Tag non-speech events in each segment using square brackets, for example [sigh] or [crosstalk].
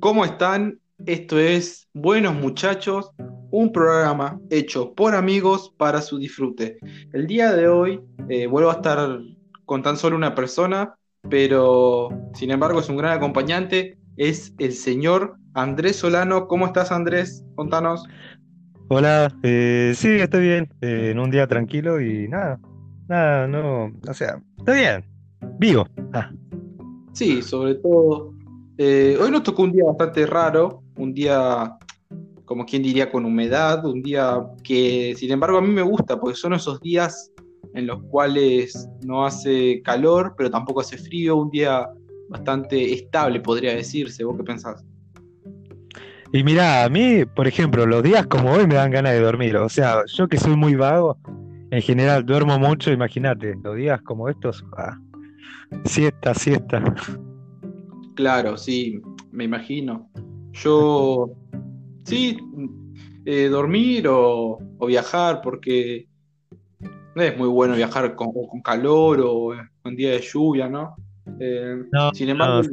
¿Cómo están? Esto es Buenos Muchachos, un programa hecho por amigos para su disfrute. El día de hoy eh, vuelvo a estar con tan solo una persona, pero sin embargo es un gran acompañante, es el señor Andrés Solano. ¿Cómo estás Andrés? Contanos. Hola, eh, sí, estoy bien, eh, en un día tranquilo y nada, nada, no, o sea, estoy bien, vivo. Ah. Sí, sobre todo. Eh, hoy nos tocó un día bastante raro, un día, como quien diría, con humedad, un día que, sin embargo, a mí me gusta, porque son esos días en los cuales no hace calor, pero tampoco hace frío, un día bastante estable, podría decirse. ¿Vos qué pensás? Y mirá, a mí, por ejemplo, los días como hoy me dan ganas de dormir, o sea, yo que soy muy vago, en general duermo mucho, imagínate, los días como estos, ah, siesta, siesta. Claro, sí, me imagino. Yo, sí, eh, dormir o, o viajar, porque no es muy bueno viajar con, con calor o con día de lluvia, ¿no? Eh, No, sin embargo, no,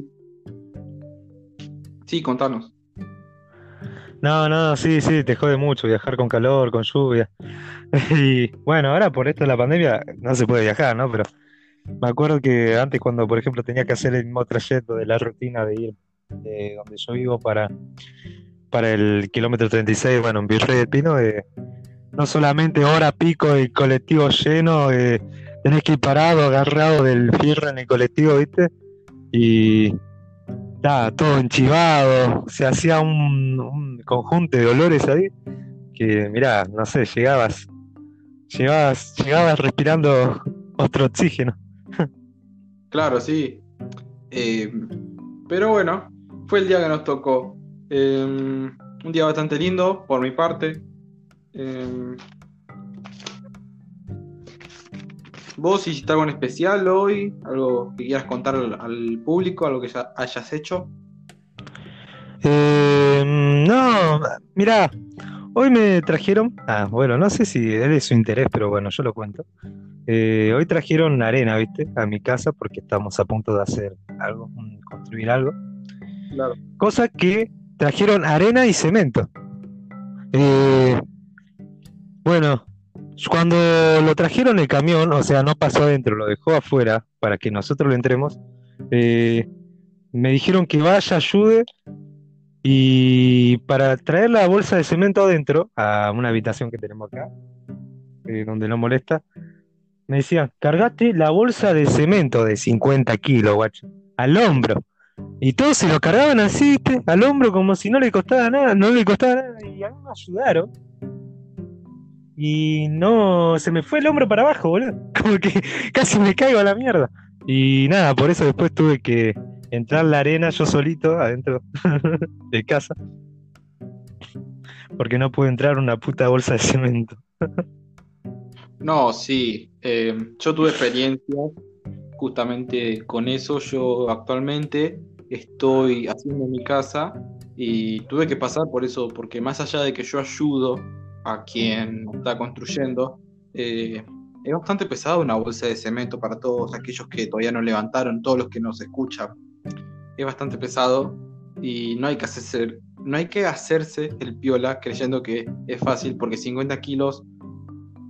sí, contanos. no, no, sí, sí, te jode mucho viajar con calor, con lluvia. [laughs] Y bueno, ahora por esto de la pandemia no se puede viajar, ¿no? Pero me acuerdo que antes cuando, por ejemplo, tenía que hacer el mismo trayecto de la rutina de ir de donde yo vivo para, para el kilómetro 36, bueno, en Virrey del Pino, eh, no solamente hora pico el colectivo lleno, eh, tenés que ir parado, agarrado del fierro en el colectivo, ¿viste? Y nada, todo enchivado, se hacía un, un conjunto de olores ahí que, mirá, no sé, llegabas, llegabas, llegabas respirando otro oxígeno. Claro, sí. Eh, pero bueno, fue el día que nos tocó. Eh, un día bastante lindo, por mi parte. Eh, ¿Vos hiciste algo en especial hoy? ¿Algo que quieras contar al, al público? ¿Algo que ya hayas hecho? No, mirá, hoy me trajeron, ah, bueno, no sé si es de su interés, pero bueno, yo lo cuento. Eh, hoy trajeron arena, ¿viste? A mi casa porque estamos a punto de hacer algo, construir algo. Claro. Cosa que trajeron arena y cemento. Eh, bueno, cuando lo trajeron el camión, o sea, no pasó adentro, lo dejó afuera para que nosotros lo entremos, eh, me dijeron que vaya, ayude y para traer la bolsa de cemento adentro a una habitación que tenemos acá, eh, donde no molesta, me decían, cargate la bolsa de cemento de 50 kilos, guacho, al hombro. Y todos se lo cargaban así, ¿viste? Al hombro como si no le costaba nada, no le costaba nada. Y a mí me ayudaron. Y no, se me fue el hombro para abajo, boludo. [laughs] Como que casi me caigo a la mierda. Y nada, por eso después tuve que entrar la arena yo solito adentro [laughs] de casa. Porque no pude entrar una puta bolsa de cemento. No, sí. eh, yo tuve experiencia justamente con eso. Yo actualmente estoy haciendo mi casa y tuve que pasar por eso, porque más allá de que yo ayudo a quien está construyendo, eh, es bastante pesado una bolsa de cemento para todos aquellos que todavía no levantaron, todos los que nos escuchan. Es bastante pesado y no hay que hacerse, no hay que hacerse el piola creyendo que es fácil, porque 50 kilos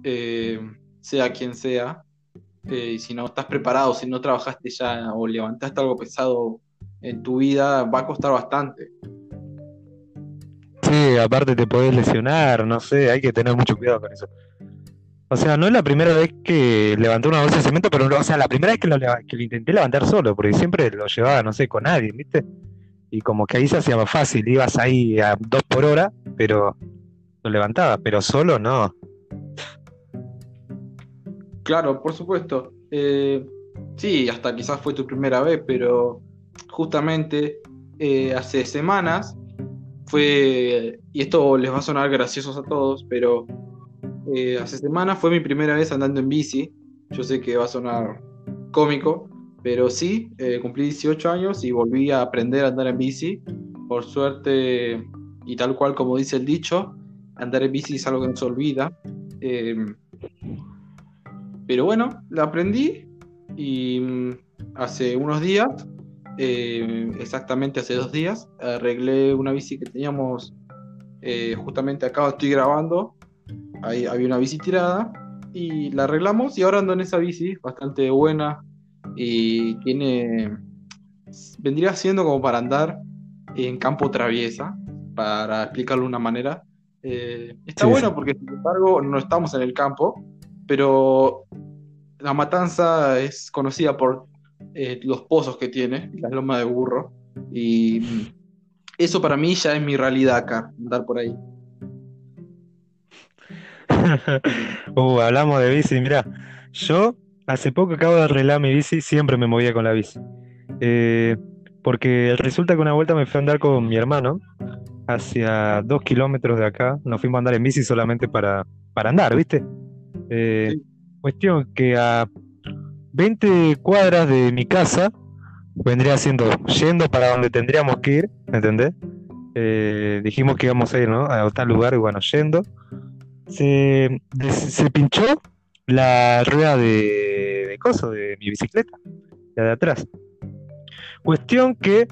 eh, sea quien sea, eh, y si no estás preparado, si no trabajaste ya o levantaste algo pesado en tu vida, va a costar bastante. Sí, aparte te podés lesionar, no sé, hay que tener mucho cuidado con eso. O sea, no es la primera vez que levanté una bolsa de cemento, pero o sea, la primera vez que lo, que lo intenté levantar solo, porque siempre lo llevaba, no sé, con alguien, ¿viste? Y como que ahí se hacía más fácil, ibas ahí a dos por hora, pero lo levantaba, pero solo no. Claro, por supuesto. Eh, sí, hasta quizás fue tu primera vez, pero justamente eh, hace semanas fue, y esto les va a sonar graciosos a todos, pero eh, hace semanas fue mi primera vez andando en bici. Yo sé que va a sonar cómico, pero sí, eh, cumplí 18 años y volví a aprender a andar en bici. Por suerte, y tal cual como dice el dicho, andar en bici es algo que no se olvida. Eh, pero bueno, la aprendí y mm, hace unos días eh, exactamente hace dos días. Arreglé una bici que teníamos eh, justamente acá, estoy grabando. Ahí había una bici tirada y la arreglamos y ahora ando en esa bici, bastante buena y tiene, vendría siendo como para andar en campo traviesa, para explicarlo de una manera. Eh, está bueno porque sin embargo no estamos en el campo, pero la matanza es conocida por eh, los pozos que tiene, la loma de burro, y eso para mí ya es mi realidad acá, andar por ahí. [laughs] uh, hablamos de bici, mira, yo hace poco acabo de arreglar mi bici, siempre me movía con la bici. Eh, porque resulta que una vuelta me fui a andar con mi hermano hacia dos kilómetros de acá. Nos fuimos a andar en bici solamente para, para andar, ¿viste? Eh, cuestión que a 20 cuadras de mi casa vendría siendo yendo para donde tendríamos que ir, ¿entendés? Eh, dijimos que íbamos a ir ¿no? a tal lugar y bueno, yendo, se, se pinchó la rueda de, de coso de mi bicicleta, la de atrás. Cuestión que,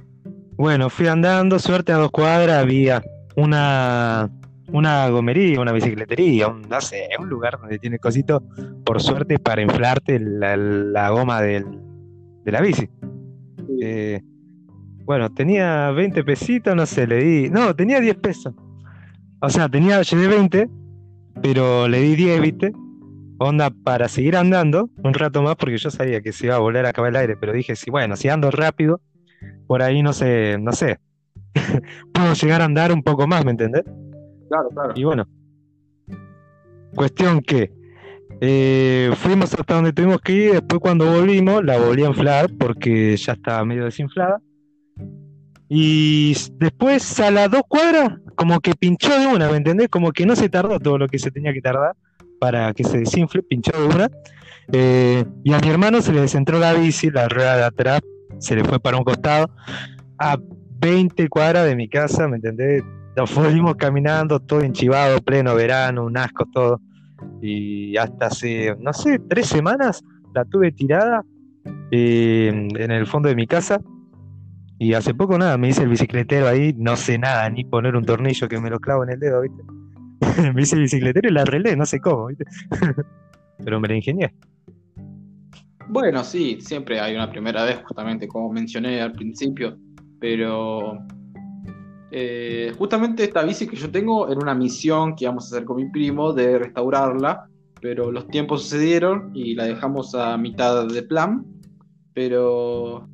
bueno, fui andando, suerte a dos cuadras, había una, una gomería, una bicicletería, un, no sé, un lugar donde tiene cositos, por suerte, para inflarte la, goma de la bici. Eh, bueno, tenía 20 pesitos, no sé, le di. No, tenía 10 pesos. O sea, tenía, llevé 20, pero le di 10, ¿viste? onda para seguir andando un rato más porque yo sabía que se iba a volver a acabar el aire, pero dije, si bueno, si ando rápido, por ahí no sé, no sé, [laughs] puedo llegar a andar un poco más, ¿me entendés? Claro, claro. Y bueno, cuestión que eh, fuimos hasta donde tuvimos que ir, después cuando volvimos la volví a inflar porque ya estaba medio desinflada. Y después a las dos cuadras, como que pinchó de una, ¿me entendés? Como que no se tardó todo lo que se tenía que tardar para que se desinfle, pinchó de una. Eh, y a mi hermano se le descentró la bici, la rueda de atrás se le fue para un costado. A 20 cuadras de mi casa, ¿me entendés? Nos fuimos caminando, todo enchivado, pleno verano, un asco todo. Y hasta hace, no sé, tres semanas la tuve tirada eh, en el fondo de mi casa. Y hace poco nada, me dice el bicicletero ahí, no sé nada, ni poner un tornillo que me lo clavo en el dedo, ¿viste? [laughs] me hice bicicletero y la relé, no sé cómo, ¿viste? [laughs] Pero me la ingenié. Bueno, sí, siempre hay una primera vez, justamente como mencioné al principio, pero eh, justamente esta bici que yo tengo era una misión que íbamos a hacer con mi primo de restaurarla, pero los tiempos sucedieron y la dejamos a mitad de plan, pero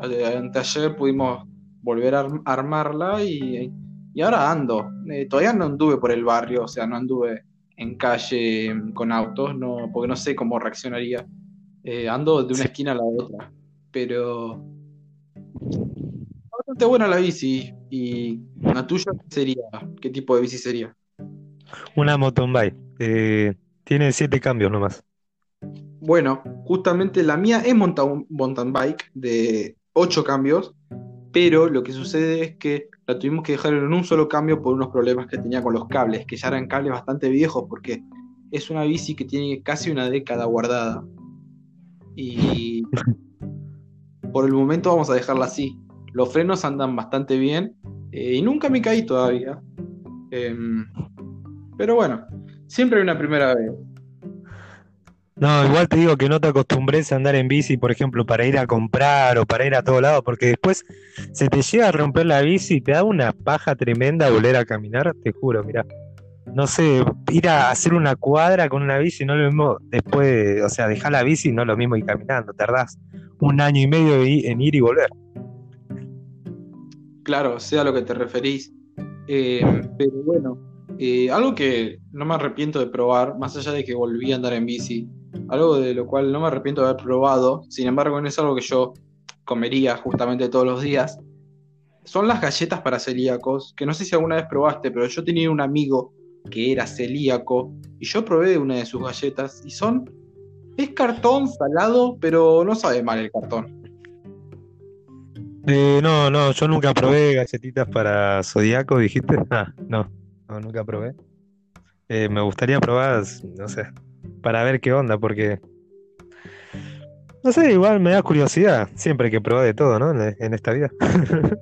ayer pudimos volver a armarla y y ahora ando. Eh, todavía no anduve por el barrio, o sea, no anduve en calle mm, con autos, no, porque no sé cómo reaccionaría. Eh, ando de una esquina a la otra. Pero. Bastante buena la bici. ¿Y la tuya qué sería? ¿Qué tipo de bici sería? Una mountain bike. Eh, tiene siete cambios nomás. Bueno, justamente la mía es mountain, mountain bike de ocho cambios, pero lo que sucede es que la tuvimos que dejar en un solo cambio por unos problemas que tenía con los cables, que ya eran cables bastante viejos porque es una bici que tiene casi una década guardada. Y por el momento vamos a dejarla así. Los frenos andan bastante bien eh, y nunca me caí todavía. Em, pero bueno, siempre hay una primera vez. No, igual te digo que no te acostumbres a andar en bici, por ejemplo, para ir a comprar o para ir a todo lado, porque después se te llega a romper la bici y te da una paja tremenda volver a caminar, te juro, mira. No sé, ir a hacer una cuadra con una bici no lo mismo después, o sea, dejar la bici no es lo mismo ir caminando, tardás un año y medio en ir y volver. Claro, sea lo que te referís. Eh, pero bueno, eh, algo que no me arrepiento de probar, más allá de que volví a andar en bici, algo de lo cual no me arrepiento de haber probado, sin embargo no es algo que yo comería justamente todos los días, son las galletas para celíacos, que no sé si alguna vez probaste, pero yo tenía un amigo que era celíaco y yo probé una de sus galletas y son, es cartón salado, pero no sabe mal el cartón. Eh, no, no, yo nunca probé galletitas para zodiaco, dijiste. [laughs] Ah, no, no, nunca probé. Eh, me gustaría probar, no sé, para ver qué onda, porque No sé, igual me da curiosidad. Siempre hay que probar de todo, ¿no? En, en esta vida. [laughs]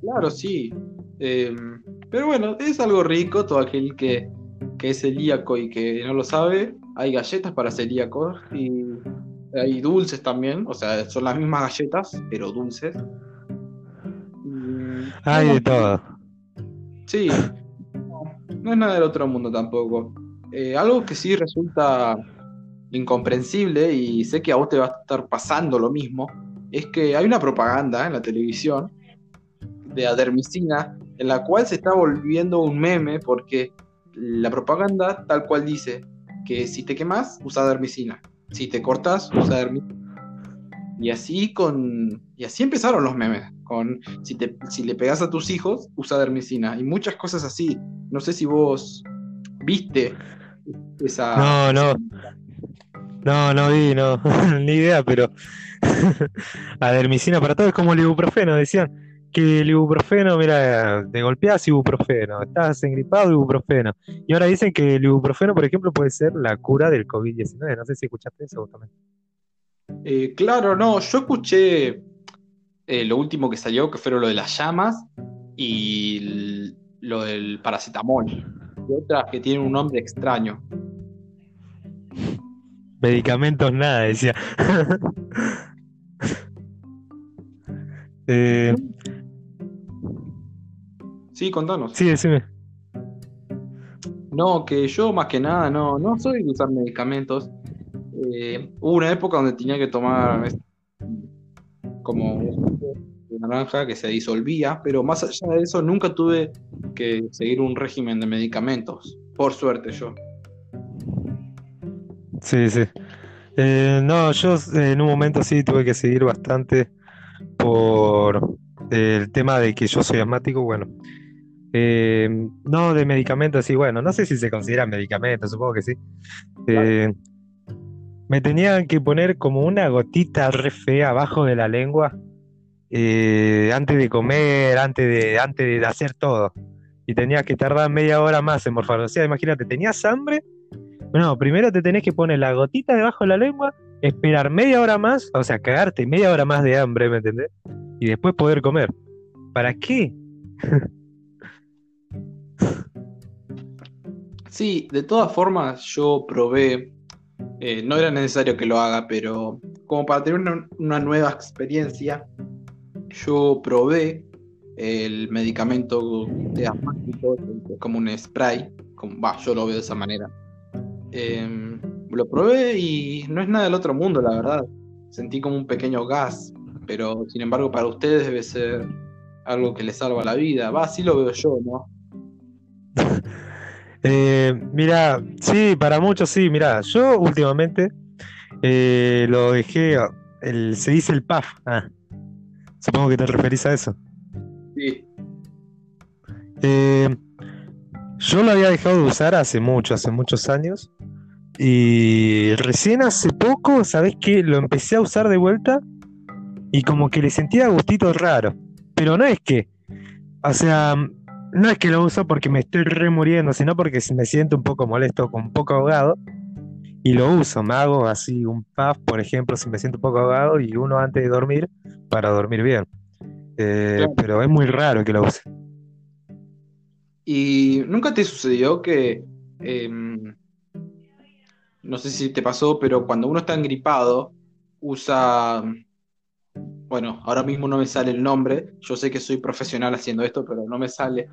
Claro, sí. Em, pero bueno, es algo rico, todo aquel que, que es celíaco y que no lo sabe. Hay galletas para celíacos y hay dulces también, o sea, son las mismas galletas, pero dulces. Y- Hay de todo. Sí, no, no es nada del otro mundo tampoco. Eh, algo que sí resulta incomprensible y sé que a vos te va a estar pasando lo mismo, es que hay una propaganda en la televisión de adermicina en la cual se está volviendo un meme porque la propaganda tal cual dice que si te quemas, usa adermicina, si te cortas, usa adermicina. Y así con y así empezaron los memes, con si te si le pegas a tus hijos, usa adermicina y muchas cosas así. No sé si vos viste esa No, no. [laughs] No, no vi, no. [laughs] Ni idea, pero. [laughs] Adermicina para todo es como el ibuprofeno, decían. Que el ibuprofeno, mira, te golpeas ibuprofeno, estás engripado ibuprofeno. Y ahora dicen que el ibuprofeno, por ejemplo, puede ser la cura del COVID-19. No sé si escuchaste eso también. Eh, claro, no, yo escuché eh, lo último que salió, que fueron lo de las llamas y lo del paracetamol. Y otras que tienen un nombre extraño. Medicamentos, nada, decía. Eh, Sí, contanos. sí, decime. No, que yo más que nada no, no soy de usar medicamentos. Eh, hubo una época donde tenía que tomar es- como un jugo de naranja que se disolvía, pero más allá de eso nunca tuve que seguir un régimen de medicamentos. Por suerte yo. Sí, sí. Eh, no, yo eh, en un momento sí tuve que seguir bastante por el tema de que yo soy asmático, bueno. Eh, no de medicamentos, sí, bueno, no sé si se considera medicamento, supongo que sí. Eh, me tenían que poner como una gotita re fea abajo de la lengua eh, antes de comer, antes de, antes de hacer todo. Y tenía que tardar media hora más en morfar. O sea, imagínate, tenías hambre. No, primero te tenés que poner la gotita debajo de la lengua, esperar media hora más, o sea, cagarte media hora más de hambre, ¿me entendés? Y después poder comer. ¿Para qué? Sí, de todas formas yo probé, eh, no era necesario que lo haga, pero como para tener una, nueva experiencia, yo probé el medicamento de asmático, como un spray, yo lo veo de esa manera. Em, lo probé y no es nada del otro mundo, la verdad. Sentí como un pequeño gas, pero sin embargo para ustedes debe ser algo que les salva la vida. Va, así lo veo yo, ¿no? [laughs] Eh, mira, sí, para muchos sí, mira, yo últimamente eh, lo dejé, el, se dice el PAF. Ah, supongo que te referís a eso. Sí. Eh, yo lo había dejado de usar hace mucho, hace muchos años. Y recién hace poco, ¿sabés qué? Lo empecé a usar de vuelta y como que le sentía gustito raro. Pero no es que, o sea, no es que lo uso porque me estoy remuriendo, sino porque me siento un poco molesto, un poco ahogado. Y lo uso, me hago así un puff, por ejemplo, si me siento un poco ahogado, y uno antes de dormir para dormir bien. Eh. Pero es muy raro que lo use. ¿Y nunca te sucedió que, em, no sé si te pasó, pero cuando uno está engripado, usa, bueno, ahora mismo no me sale el nombre, yo sé que soy profesional haciendo esto, pero no me sale,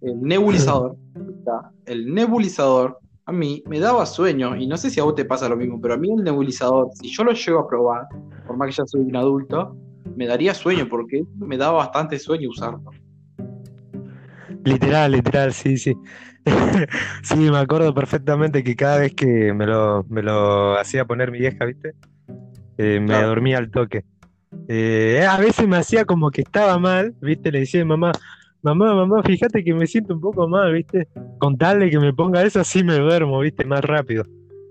el nebulizador, [laughs] el nebulizador a mí me daba sueño, y no sé si a vos te pasa lo mismo, pero a mí el nebulizador, si yo lo llego a probar, por más que ya soy un adulto, me daría sueño, porque me daba bastante sueño usarlo. Literal, literal, sí, sí. [laughs] Sí, me acuerdo perfectamente que cada vez que me lo, me lo hacía poner mi vieja, ¿viste? Eh, me Claro. dormía al toque. Eh, a veces me hacía como que estaba mal, ¿viste? Le decía a mi mamá, mamá, mamá, fíjate que me siento un poco mal, ¿viste? Con tal de que me ponga eso, así me duermo, ¿viste? Más rápido.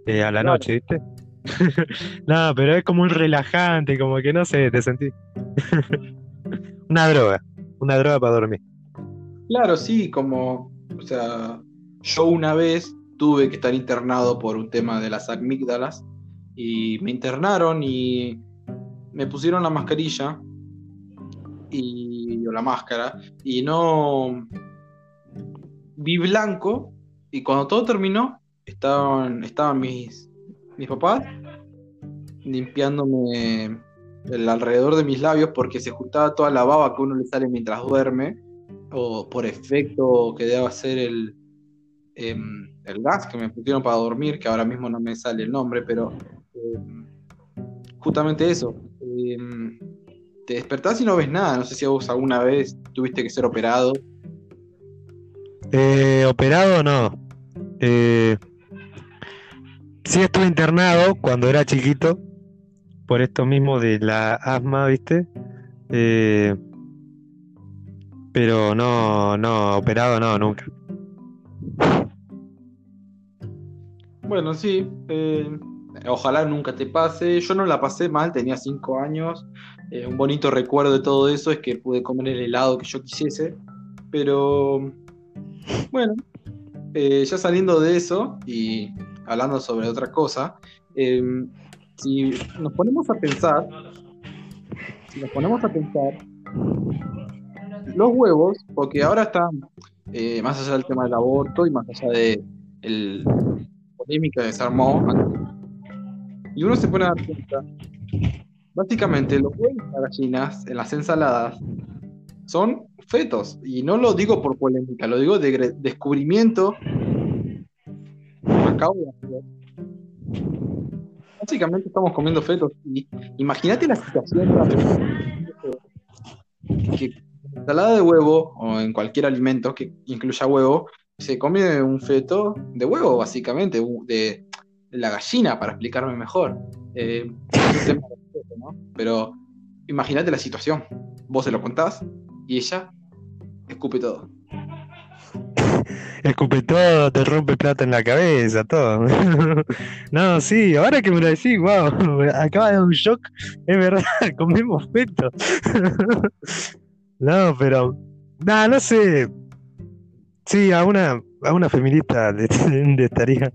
eh, a la Claro. noche, ¿viste? [laughs] No, pero es como un relajante, como que no sé, te sentí. [laughs] Una droga, una droga para dormir. Claro, sí, como, o sea, yo una vez tuve que estar internado por un tema de las amígdalas y me internaron y me pusieron la mascarilla y, o la máscara y no vi blanco y cuando todo terminó estaban, estaban mis, mis papás limpiándome el alrededor de mis labios porque se juntaba toda la baba que uno le sale mientras duerme o por efecto que debe hacer el, em, el gas que me pusieron para dormir, que ahora mismo no me sale el nombre, pero em, justamente eso. Em, te despertás y no ves nada. No sé si vos alguna vez tuviste que ser operado. Eh, operado no. Eh, sí estuve internado cuando era chiquito por esto mismo de la asma, ¿viste? Pero no, no, operado no, nunca. Bueno, sí. Eh, ojalá nunca te pase. Yo no la pasé mal, tenía cinco años. Eh, un bonito recuerdo de todo eso es que pude comer el helado que yo quisiese. Pero bueno, eh, ya saliendo de eso y hablando sobre otra cosa, si nos ponemos a pensar, si nos ponemos a pensar, los huevos, porque ahora están eh, más allá del tema del aborto y más allá de la polémica que se y uno se pone a dar cuenta, básicamente los huevos de gallinas en las ensaladas son fetos, y no lo digo por polémica, lo digo de descubrimiento. Acabo de Básicamente estamos comiendo fetos. Y imagínate la situación que ensalada de huevo o en cualquier alimento que incluya huevo, se come un feto de huevo, básicamente, de, la gallina, para explicarme mejor. Eh, Pero imagínate la situación. Vos se lo contás y ella escupe todo. [laughs] Escupe todo, te rompe plata en la cabeza, todo. [laughs] no, sí, ahora que me lo decís, wow, [laughs] acaba de dar un shock, es verdad, comemos feto. No, pero, nada, no sé. Sí, a una, a una feminista [laughs] le, estaría.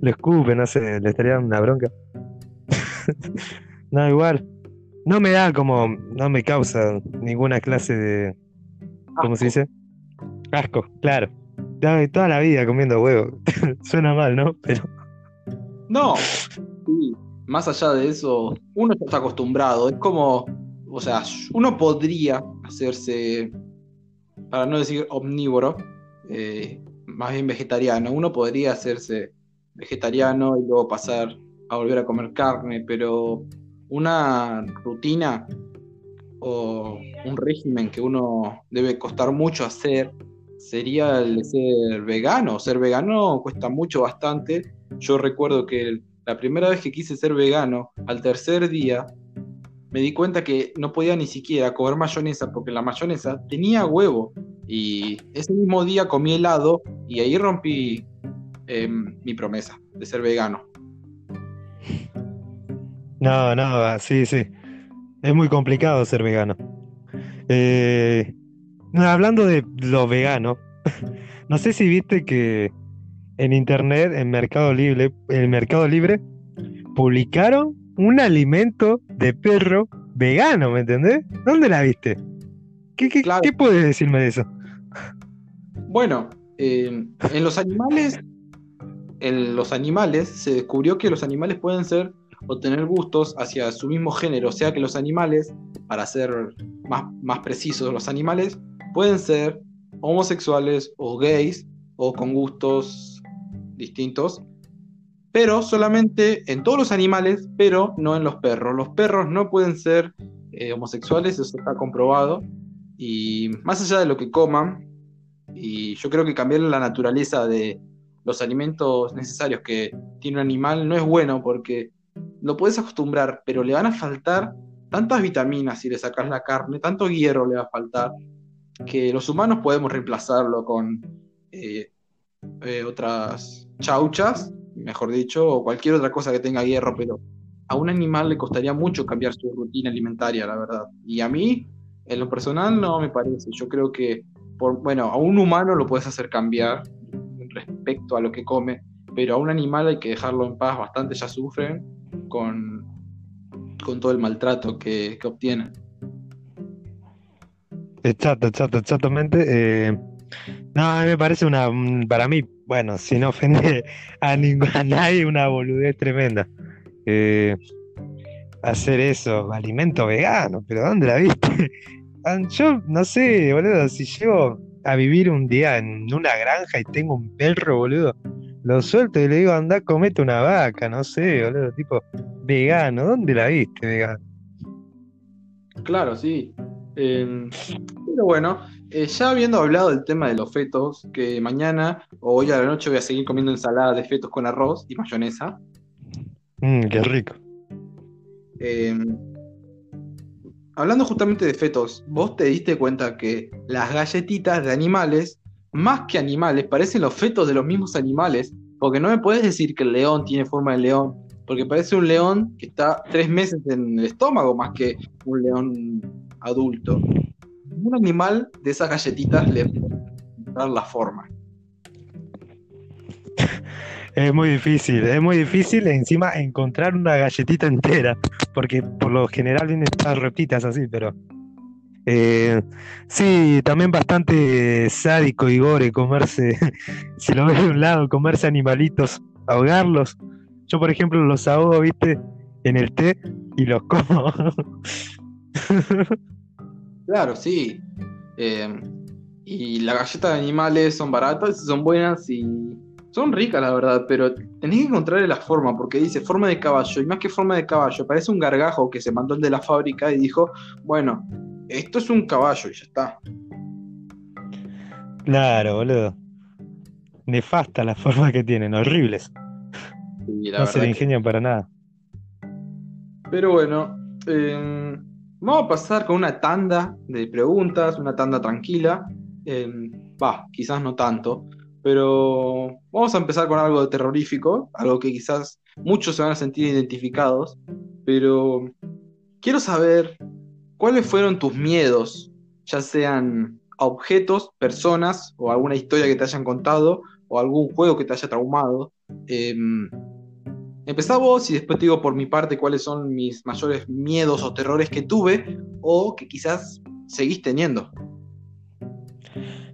lo escupe, no sé, le estaría una bronca. [laughs] no, igual. No me da como, no me causa ninguna clase de, ¿cómo se dice? Asco, claro. Toda la vida comiendo huevo. [laughs] Suena mal, ¿no? Pero. No. Sí. Más allá de eso, uno está acostumbrado. Es como. O sea, uno podría hacerse. Para no decir omnívoro. Eh, más bien vegetariano. Uno podría hacerse vegetariano y luego pasar a volver a comer carne, pero una rutina o un régimen que uno debe costar mucho hacer sería el de ser vegano. Ser vegano cuesta mucho, bastante. Yo recuerdo que la primera vez que quise ser vegano, al tercer día, me di cuenta que no podía ni siquiera comer mayonesa porque la mayonesa tenía huevo. Y ese mismo día comí helado y ahí rompí em, mi promesa de ser vegano. No, no, sí, sí. Es muy complicado ser vegano. Eh, hablando de lo vegano, [laughs] no sé si viste que en internet, en Mercado Libre, en Mercado Libre, publicaron un alimento de perro vegano, ¿me entendés? ¿Dónde la viste? ¿Qué, qué, puedes decirme de eso? Bueno, en los animales, en los animales se descubrió que los animales pueden ser o tener gustos hacia su mismo género, o sea que los animales, para ser más, más precisos, los animales pueden ser homosexuales o gays o con gustos distintos, pero solamente en todos los animales, pero no en los perros. Los perros no pueden ser eh, homosexuales, eso está comprobado, y más allá de lo que coman, y yo creo que cambiar la naturaleza de los alimentos necesarios que tiene un animal no es bueno porque lo puedes acostumbrar, pero le van a faltar tantas vitaminas si le sacas la carne, tanto hierro le va a faltar, que los humanos podemos reemplazarlo con eh, eh, otras chauchas, mejor dicho, o cualquier otra cosa que tenga hierro, pero a un animal le costaría mucho cambiar su rutina alimentaria, la verdad. Y a mí, en lo personal, no me parece. Yo creo que, por, bueno, a un humano lo puedes hacer cambiar respecto a lo que come, pero a un animal hay que dejarlo en paz, bastante ya sufren con con todo el maltrato que, que obtienen. Exacto, exacto, exactamente. Eh, no, me parece una, para mí, bueno, sin ofender a, a nadie, una boludez tremenda. Eh, hacer eso, alimento vegano, pero ¿dónde la viste? [laughs] Ah, yo no sé, boludo, si llego a vivir un día en una granja y tengo un perro, boludo, lo suelto y le digo, anda, comete una vaca, no sé, boludo, tipo, vegano, ¿dónde la viste, vegano? Claro, sí. Em, pero bueno, eh, ya habiendo hablado del tema de los fetos, que mañana o hoy a la noche voy a seguir comiendo ensalada de fetos con arroz y mayonesa. Mmm, qué rico. Em, hablando justamente de fetos, vos te diste cuenta que las galletitas de animales, más que animales, parecen los fetos de los mismos animales, porque no me puedes decir que el león tiene forma de león, porque parece un león que está tres meses en el estómago más que un león adulto. Un animal de esas galletitas le dar la forma. Es muy difícil, es muy difícil encima encontrar una galletita entera, porque por lo general vienen estas rotitas así, pero eh, sí, también bastante sádico y gore comerse, [laughs] si lo ves de un lado, comerse animalitos, ahogarlos. Yo, por ejemplo, los ahogo, viste, en el té y los como. [laughs] claro, sí. Eh, y las galletas de animales son baratas, son buenas y son ricas, la verdad, pero tenés que encontrarle la forma, porque dice forma de caballo, y más que forma de caballo, parece un gargajo que se mandó el de la fábrica y dijo, bueno, esto es un caballo y ya está. Claro, boludo. Nefasta la forma que tienen, horribles. no se le ingenian para nada. Pero bueno, em, vamos a pasar con una tanda de preguntas, una tanda tranquila. Em, va, quizás no tanto. Pero vamos a empezar con algo terrorífico, algo que quizás muchos se van a sentir identificados, pero quiero saber cuáles fueron tus miedos, ya sean a objetos, personas o alguna historia que te hayan contado o algún juego que te haya traumado. Eh, empezá vos y después te digo por mi parte cuáles son mis mayores miedos o terrores que tuve o que quizás seguís teniendo.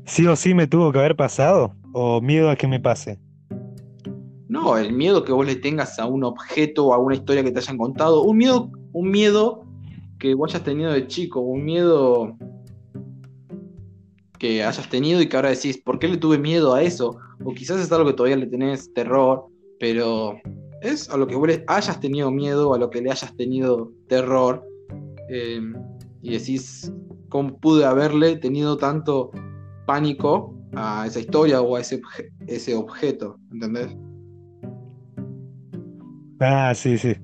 Sí o sí me tuvo que haber pasado. ¿O miedo a que me pase? No, el miedo que vos le tengas a un objeto o a una historia que te hayan contado. Un miedo, un miedo que vos hayas tenido de chico, un miedo que hayas tenido y que ahora decís, ¿por qué le tuve miedo a eso? O quizás es algo que todavía le tenés terror, pero es a lo que hayas tenido miedo, a lo que le hayas tenido terror. Eh, y decís, ¿cómo pude haberle tenido tanto pánico a esa historia o a ese, ese objeto, ¿entendés? Ah, sí, sí.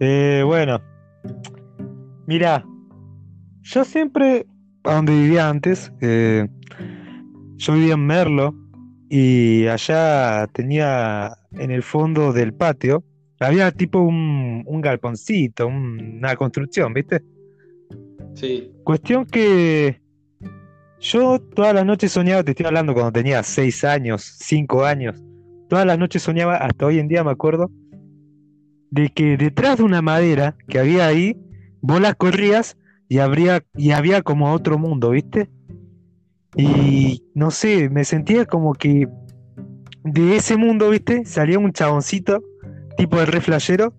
Eh, bueno, mira, yo siempre, a donde vivía antes, eh, yo vivía en Merlo y allá tenía en el fondo del patio, había tipo un, un galponcito, una construcción, ¿viste? Sí. Cuestión que yo todas las noches soñaba, te estoy hablando cuando tenía 6 años, 5 años, todas las noches soñaba, hasta hoy en día me acuerdo, de que detrás de una madera que había ahí, vos las corrías y, habría, y había como otro mundo, ¿viste? Y no sé, me sentía como que de ese mundo, ¿viste? Salía un chaboncito, tipo de re flashero,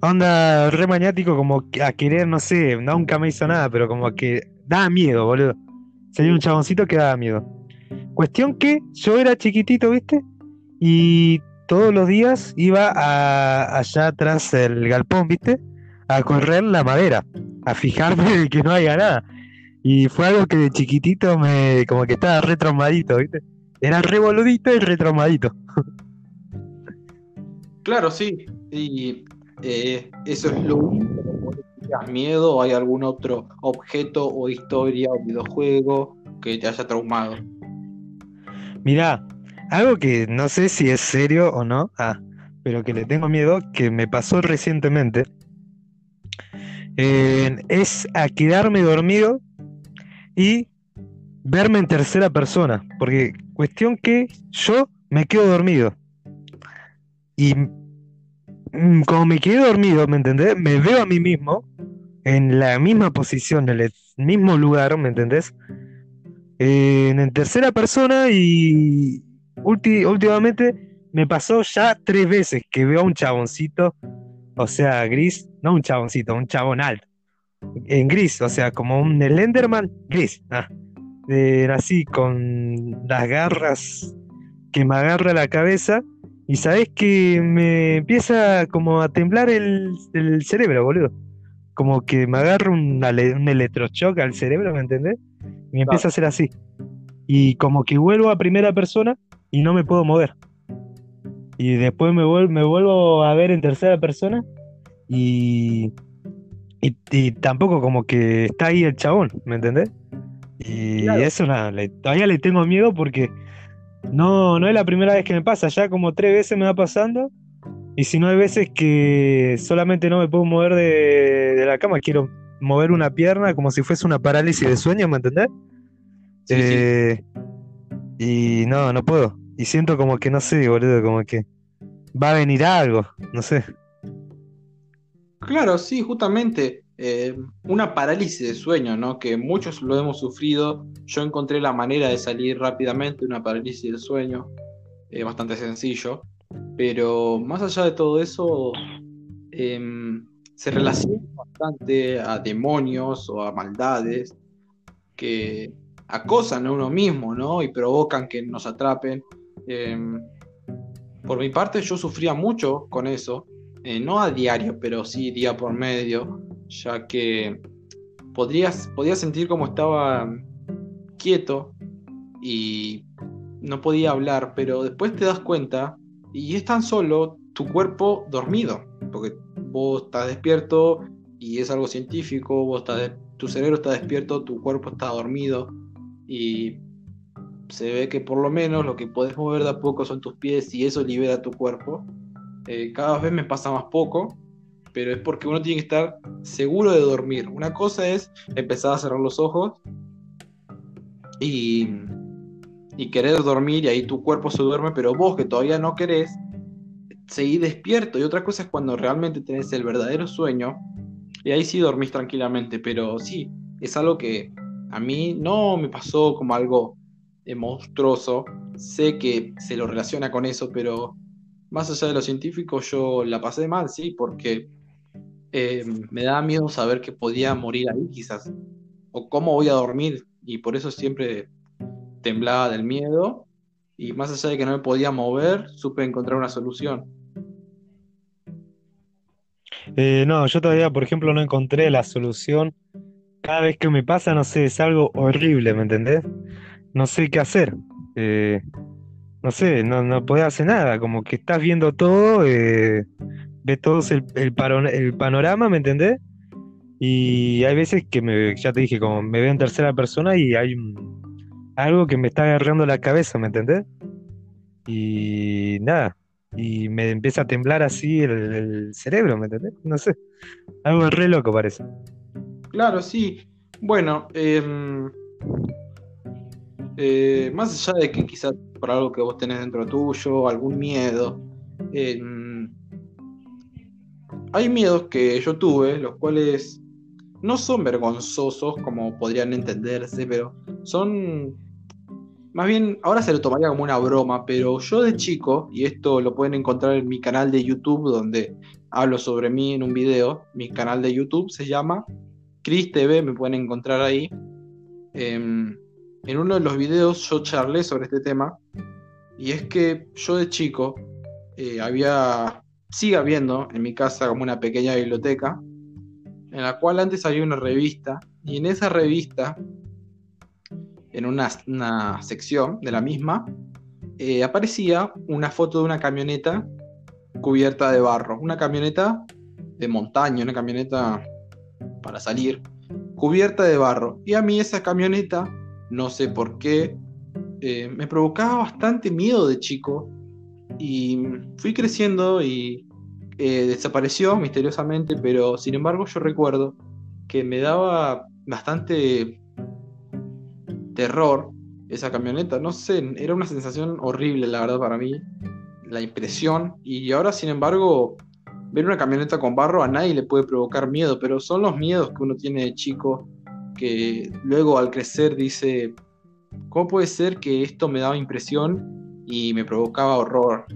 onda re maniático, como a querer, no sé, nunca me hizo nada, pero como que daba miedo, boludo. Sería un chaboncito que daba miedo. Cuestión que yo era chiquitito, ¿viste? Y todos los días iba a, allá atrás del galpón, ¿viste? A correr la madera, a fijarme de que no haya nada. Y fue algo que de chiquitito me como que estaba re traumadito, ¿viste? Era re boludito y re traumadito. Claro, sí. Y eh, eso es lo único miedo o hay algún otro objeto o historia o videojuego que te haya traumado? Mirá, algo que no sé si es serio o no, ah, pero que le tengo miedo, que me pasó recientemente, eh, es a quedarme dormido y verme en tercera persona, porque cuestión que yo me quedo dormido y mm, como me quedé dormido, ¿me entendés? Me veo a mí mismo en la misma posición, en el mismo lugar, ¿me entendés? Eh, en tercera persona y últimamente me pasó ya tres veces que veo a un chaboncito, o sea, gris, no un chaboncito, un chabón alto, en gris, o sea, como un Slenderman gris, ah, así con las garras que me agarra la cabeza y sabes que me empieza como a temblar el, cerebro, boludo. Como que me agarra un, un electrochoque al cerebro, ¿me entendés? Y me empieza a hacer así. Y como que vuelvo a primera persona y no me puedo mover. Y después me, vuelvo, me vuelvo a ver en tercera persona y, y, tampoco como que está ahí el chabón, ¿me entendés? Y eso nada, todavía le tengo miedo porque no, no es la primera vez que me pasa, ya como tres veces me va pasando. Y si no hay veces que solamente no me puedo mover de, la cama, quiero mover una pierna como si fuese una parálisis de sueño, ¿me entendés? Eh, y no, no puedo. Y siento como que no sé, boludo, como que va a venir algo, no sé. Claro, sí, justamente. Eh, una parálisis de sueño, ¿no? Que muchos lo hemos sufrido. Yo encontré la manera de salir rápidamente de una parálisis de sueño, eh, bastante sencillo. Pero más allá de todo eso, em, se relaciona bastante a demonios o a maldades que acosan a uno mismo, ¿no? Y provocan que nos atrapen. Em, por mi parte, yo sufría mucho con eso. Eh, no a diario, pero sí día por medio ya que podrías, podía sentir como estaba quieto y no podía hablar, pero después te das cuenta y es tan solo tu cuerpo dormido, porque vos estás despierto y es algo científico, vos estás tu cerebro está despierto, tu cuerpo está dormido y se ve que por lo menos lo que puedes mover de a poco son tus pies y eso libera tu cuerpo. Eh, cada vez me pasa más poco, pero es porque uno tiene que estar seguro de dormir. Una cosa es empezar a cerrar los ojos y, y querer dormir y ahí tu cuerpo se duerme, pero vos que todavía no querés, seguir despierto. Y otra cosa es cuando realmente tenés el verdadero sueño y ahí sí dormís tranquilamente, pero sí, es algo que a mí no me pasó como algo monstruoso. Sé que se lo relaciona con eso, pero más allá de lo científico, yo la pasé mal, sí, porque eh, me da miedo saber que podía morir ahí quizás, o cómo voy a dormir, y por eso siempre temblaba del miedo, y más allá de que no me podía mover, supe encontrar una solución. Eh, no, yo todavía, por ejemplo, no encontré la solución. Cada vez que me pasa, no sé, es algo horrible, ¿me entendés? No sé qué hacer. Eh, no sé, no, no podés hacer nada, como que estás viendo todo, ves todo el, el, panorama, ¿me entendés? Y hay veces que me, ya te dije, como me veo en tercera persona y hay algo que me está agarrando la cabeza, ¿me entendés? Y nada, y me empieza a temblar así el, cerebro, ¿me entendés? No sé, algo re loco parece. Claro, sí. Bueno, em, eh, más allá de que quizás por algo que vos tenés dentro tuyo, algún miedo, eh, hay miedos que yo tuve, los cuales no son vergonzosos como podrían entenderse, pero son... Más bien, ahora se lo tomaría como una broma, pero yo de chico, y esto lo pueden encontrar en mi canal de YouTube, donde hablo sobre mí en un video, mi canal de YouTube se llama Chris TV, me pueden encontrar ahí. Em, en uno de los videos yo charlé sobre este tema, y es que yo de chico eh, había sigue habiendo en mi casa como una pequeña biblioteca, en la cual antes había una revista, y en esa revista, en una, sección de la misma, eh, aparecía una foto de una camioneta cubierta de barro, una camioneta de montaña, una camioneta para salir, cubierta de barro. Y a mí esa camioneta, no sé por qué, eh, me provocaba bastante miedo de chico y fui creciendo y eh, desapareció misteriosamente, pero sin embargo yo recuerdo que me daba bastante terror esa camioneta. No sé, era una sensación horrible, la verdad, para mí, la impresión. Y ahora, sin embargo, ver una camioneta con barro a nadie le puede provocar miedo, pero son los miedos que uno tiene de chico que luego al crecer dice, ¿cómo puede ser que esto me daba impresión y me provocaba horror?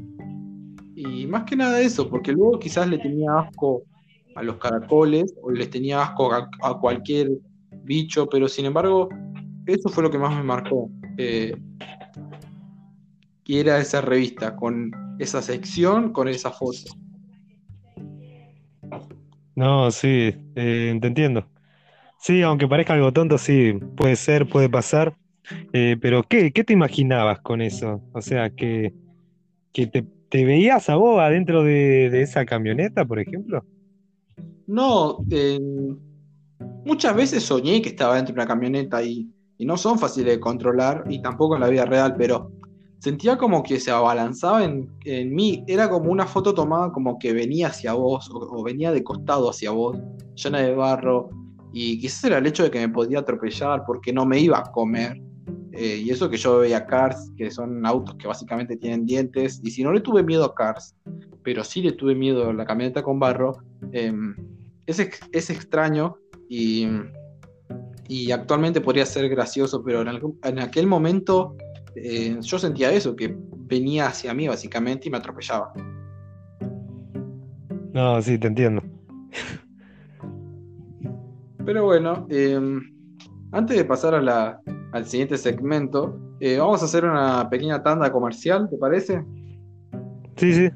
Y más que nada eso, porque luego quizás le tenía asco a los caracoles o les tenía asco a, cualquier bicho, pero sin embargo, eso fue lo que más me marcó. Eh, y era esa revista, con esa sección, con esa foto. No, sí, eh, te entiendo. Sí, aunque parezca algo tonto, sí, puede ser, puede pasar. Eh, pero ¿qué, ¿qué te imaginabas con eso? O sea, que, que te, veías a vos adentro de, de esa camioneta, por ejemplo. No, muchas veces soñé que estaba dentro de una camioneta y, y, no son fáciles de controlar y tampoco en la vida real, pero sentía como que se abalanzaba en, mí. Era como una foto tomada como que venía hacia vos o, venía de costado hacia vos, llena de barro. Y quizás era el hecho de que me podía atropellar porque no me iba a comer. Eh, y eso que yo veía Cars, que son autos que básicamente tienen dientes. Y si no le tuve miedo a Cars, pero sí le tuve miedo a la camioneta con barro, em, es, es, extraño y, y, actualmente podría ser gracioso, pero en, en aquel momento eh, yo sentía eso, que venía hacia mí básicamente y me atropellaba. No, sí, te entiendo. Pero bueno, em, antes de pasar al siguiente segmento, eh, vamos a hacer una pequeña tanda comercial, ¿te parece? Sí, sí.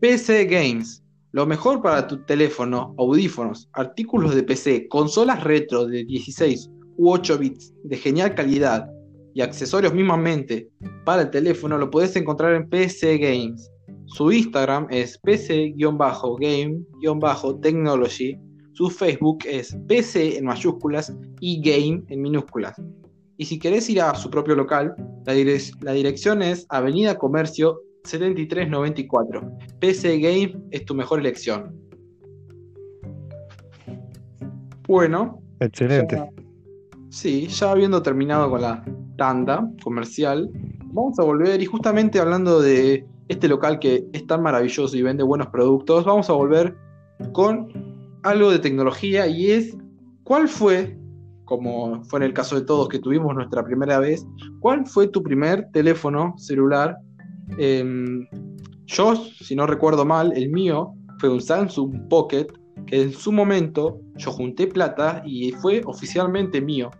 PC Games. Lo mejor para tu teléfono, audífonos, artículos de PC, consolas retro de 16 u 8 bits de genial calidad y accesorios mismamente para el teléfono lo puedes encontrar en PC Games. Su Instagram es pc-game-technology. Su Facebook es PC en mayúsculas y Game en minúsculas. Y si querés ir a su propio local, la, la dirección es Avenida Comercio 7394. PC Game es tu mejor elección. Bueno. Excelente. Sí, ya habiendo terminado con la tanda comercial, vamos a volver y justamente hablando de este local que es tan maravilloso y vende buenos productos, vamos a volver con algo de tecnología y es cuál fue, como fue en el caso de todos que tuvimos nuestra primera vez, cuál fue tu primer teléfono celular. Em, yo, si no recuerdo mal, el mío fue un Samsung Pocket que en su momento yo junté plata y fue oficialmente mío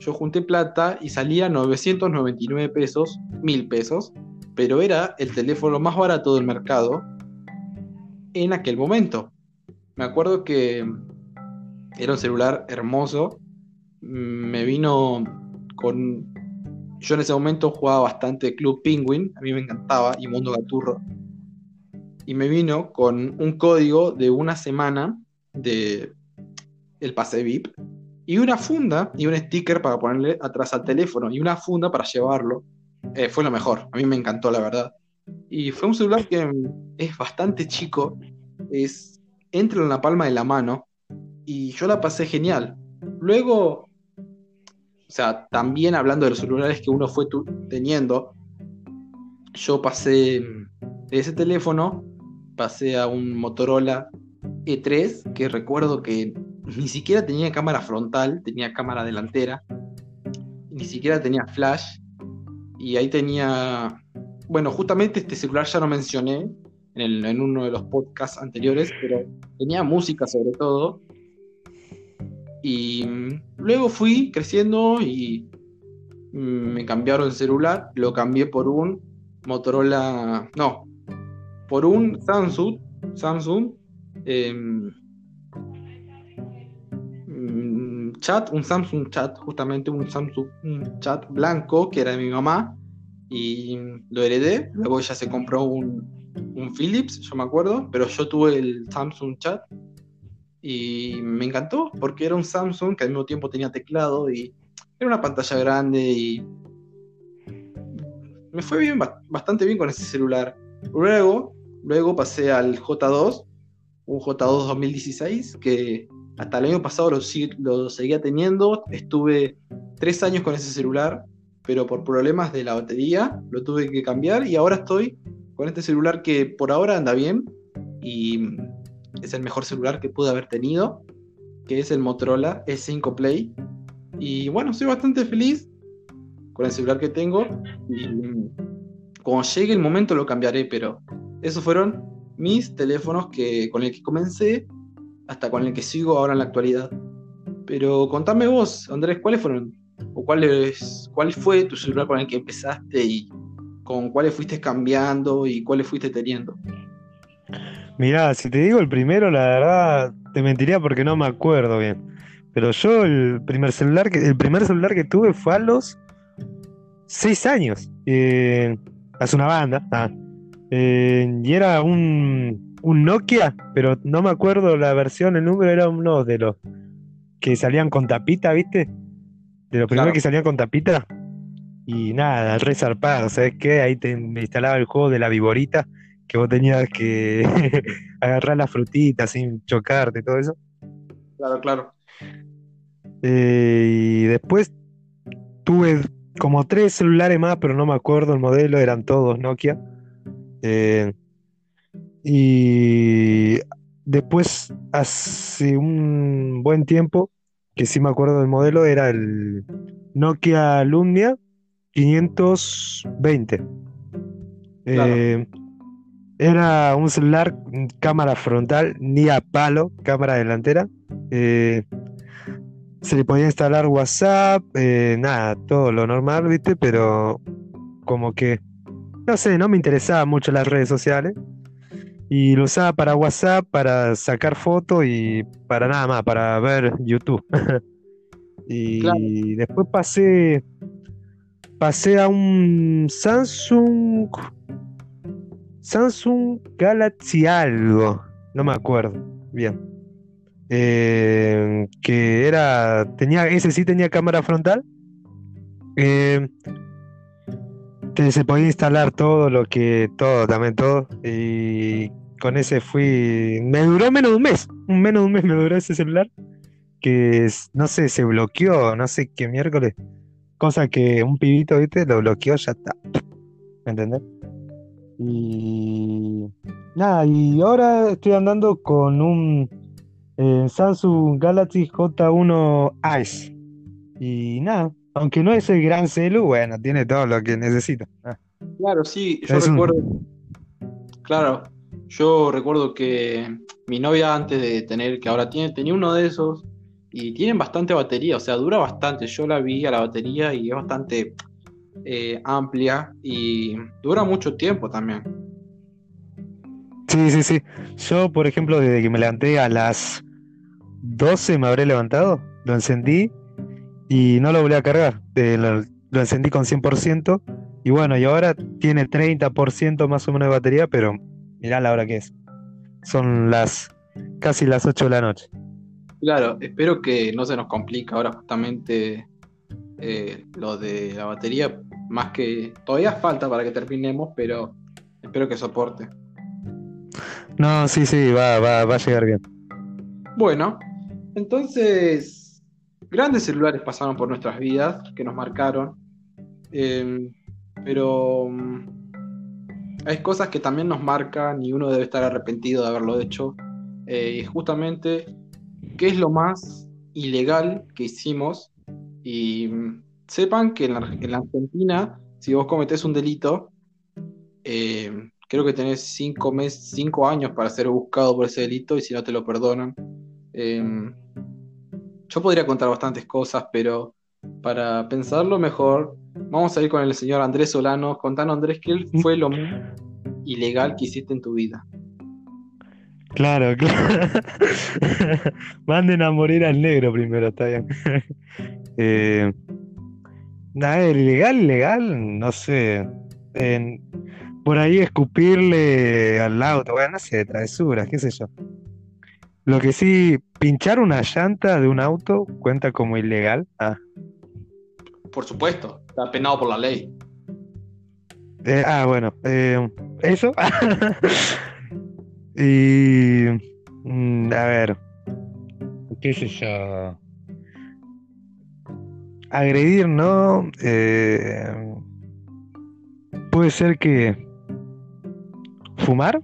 yo junté plata y salía 999 pesos, mil pesos, pero era el teléfono más barato del mercado en aquel momento. Me acuerdo que era un celular hermoso, me vino con... Yo en ese momento jugaba bastante Club Penguin, a mí me encantaba, y Mundo Gaturro. Y me vino con un código de una semana de el pase VIP y una funda y un sticker para ponerle atrás al teléfono y una funda para llevarlo. Eh, fue lo mejor, a mí me encantó la verdad. Y fue un celular que es bastante chico, es entra en la palma de la mano y yo la pasé genial. Luego, o sea, también hablando de los celulares que uno fue teniendo, yo pasé de ese teléfono, pasé a un Motorola E3, que recuerdo que ni siquiera tenía cámara frontal, tenía cámara delantera, ni siquiera tenía flash, y ahí tenía, bueno, justamente este celular ya lo mencioné en, uno de los podcasts anteriores, pero tenía música sobre todo, y luego fui creciendo y me cambiaron el celular, lo cambié por un Motorola, no, por un Samsung, Samsung, em, chat, un Samsung chat, justamente un Samsung chat blanco que era de mi mamá y lo heredé. Luego ella se compró un, un Philips, yo me acuerdo, pero yo tuve el Samsung chat y me encantó porque era un Samsung que al mismo tiempo tenía teclado y era una pantalla grande y me fue bien, bastante bien con ese celular. Luego, luego pasé al J2, un J2 2016 que hasta el año pasado lo, lo seguía teniendo. Estuve tres años con ese celular, pero por problemas de la batería lo tuve que cambiar y ahora estoy con este celular que por ahora anda bien y es el mejor celular que pude haber tenido, que es el Motorola S5 Play. Y bueno, soy bastante feliz con el celular que tengo y cuando llegue el momento lo cambiaré, pero esos fueron mis teléfonos que, con el que comencé hasta con el que sigo ahora en la actualidad. Pero contame vos, Andrés, ¿cuáles fueron o cuál, es, cuál fue tu celular con el que empezaste y con cuáles fuiste cambiando y cuáles fuiste teniendo? Mirá, si te digo el primero, la verdad te mentiría porque no me acuerdo bien. Pero yo el primer celular que, el primer celular que tuve fue a los seis años. Eh, hace una banda. Ah, eh, y era un, un Nokia, pero no me acuerdo la versión, el número era uno de los que salían con tapita, ¿viste? De los primeros que salían con tapita. Y nada, re zarpado, ¿sabes qué? Ahí te instalaba el juego de la viborita, que vos tenías que [laughs] agarrar las frutitas sin chocarte, todo eso. Claro, claro. Eh, y después tuve como tres celulares más, pero no me acuerdo el modelo, eran todos Nokia. Eh, y después, hace un buen tiempo, que sí me acuerdo del modelo, era el Nokia Lumia 520. Eh, era un celular, cámara frontal, ni a palo, cámara delantera. Eh, se le podía instalar WhatsApp, eh, nada, todo lo normal, ¿viste? Pero como que, no sé, no me interesaba mucho las redes sociales. Y lo usaba para WhatsApp, para sacar fotos y para nada más, para ver YouTube. [laughs] y después pasé, pasé a un Samsung, Samsung Galaxy algo, no me acuerdo bien. Eh, que era, tenía, ese sí tenía cámara frontal. Eh, se podía instalar todo lo que, todo, también todo. Y con ese fui, me duró menos de un mes, menos de un mes me duró ese celular. Que no sé, se bloqueó, no sé qué miércoles. Cosa que un pibito, viste, lo bloqueó, ya está. ¿Me entendés? Y nada, y ahora estoy andando con un Samsung Galaxy J1 Ice. Y nada, aunque no es el gran celu, bueno, tiene todo lo que necesita. Ah. Claro, sí, yo recuerdo. Claro, yo recuerdo que mi novia antes de tener, que ahora tiene, tenía uno de esos y tienen bastante batería, o sea, dura bastante. Yo la vi a la batería y es bastante eh, amplia y dura mucho tiempo también. Sí, sí, sí. Yo, por ejemplo, desde que me levanté a las 12 me habré levantado, lo encendí y no lo volví a cargar. Lo, encendí con 100% y bueno, y ahora tiene 30% más o menos de batería, pero mirá la hora que es. Son las casi las 8 de la noche. Claro, espero que no se nos complique ahora justamente eh, lo de la batería, más que todavía falta para que terminemos, pero espero que soporte. No, sí, sí, va, va, va a llegar bien. Bueno, entonces, grandes celulares pasaron por nuestras vidas, que nos marcaron, em, pero mm, hay cosas que también nos marcan y uno debe estar arrepentido de haberlo hecho. Eh, y justamente, ¿qué es lo más ilegal que hicimos? Y mm, sepan que en la, Argentina, si vos cometés un delito, em, creo que tenés cinco, mes, cinco años para ser buscado por ese delito y si no te lo perdonan. Em, yo podría contar bastantes cosas, pero para pensarlo mejor, vamos a ir con el señor Andrés Solano. Contanos, Andrés, ¿qué fue lo más ilegal que hiciste en tu vida? Claro, claro. [laughs] Manden a morir al negro primero, está bien. [laughs] eh, nada, ilegal, ilegal, no sé. por ahí escupirle al auto, bueno, no sé, travesuras, qué sé yo. Lo que sí, pinchar una llanta de un auto cuenta como ilegal. Ah, Por supuesto, está penado por la ley. Eh, ah bueno, eh, eso. [laughs] y. Mm, a ver. ¿Qué sé yo? Agredir, ¿no? Eh, puede ser que ¿Fumar?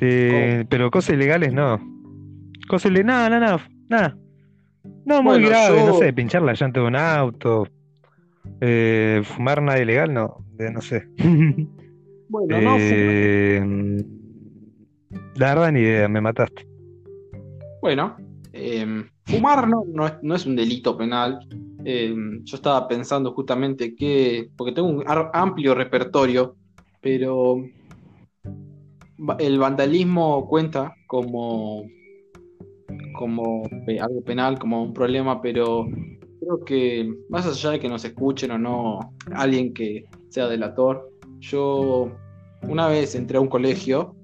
Eh, pero cosas ilegales no. Cosas ilegales, no, no, nada. No, muy grave, no sé, pinchar la llanta de un auto, eh, fumar nada ilegal, no, no sé. [laughs] Bueno, no, eh, la verdad ni idea, me mataste. Bueno, em, fumar no, no, es, un delito penal. Em, yo estaba pensando justamente que, porque tengo un amplio repertorio, pero el vandalismo cuenta como, como algo penal, como un problema, pero creo que más allá de que nos escuchen o no alguien que sea delator, yo una vez entré a un colegio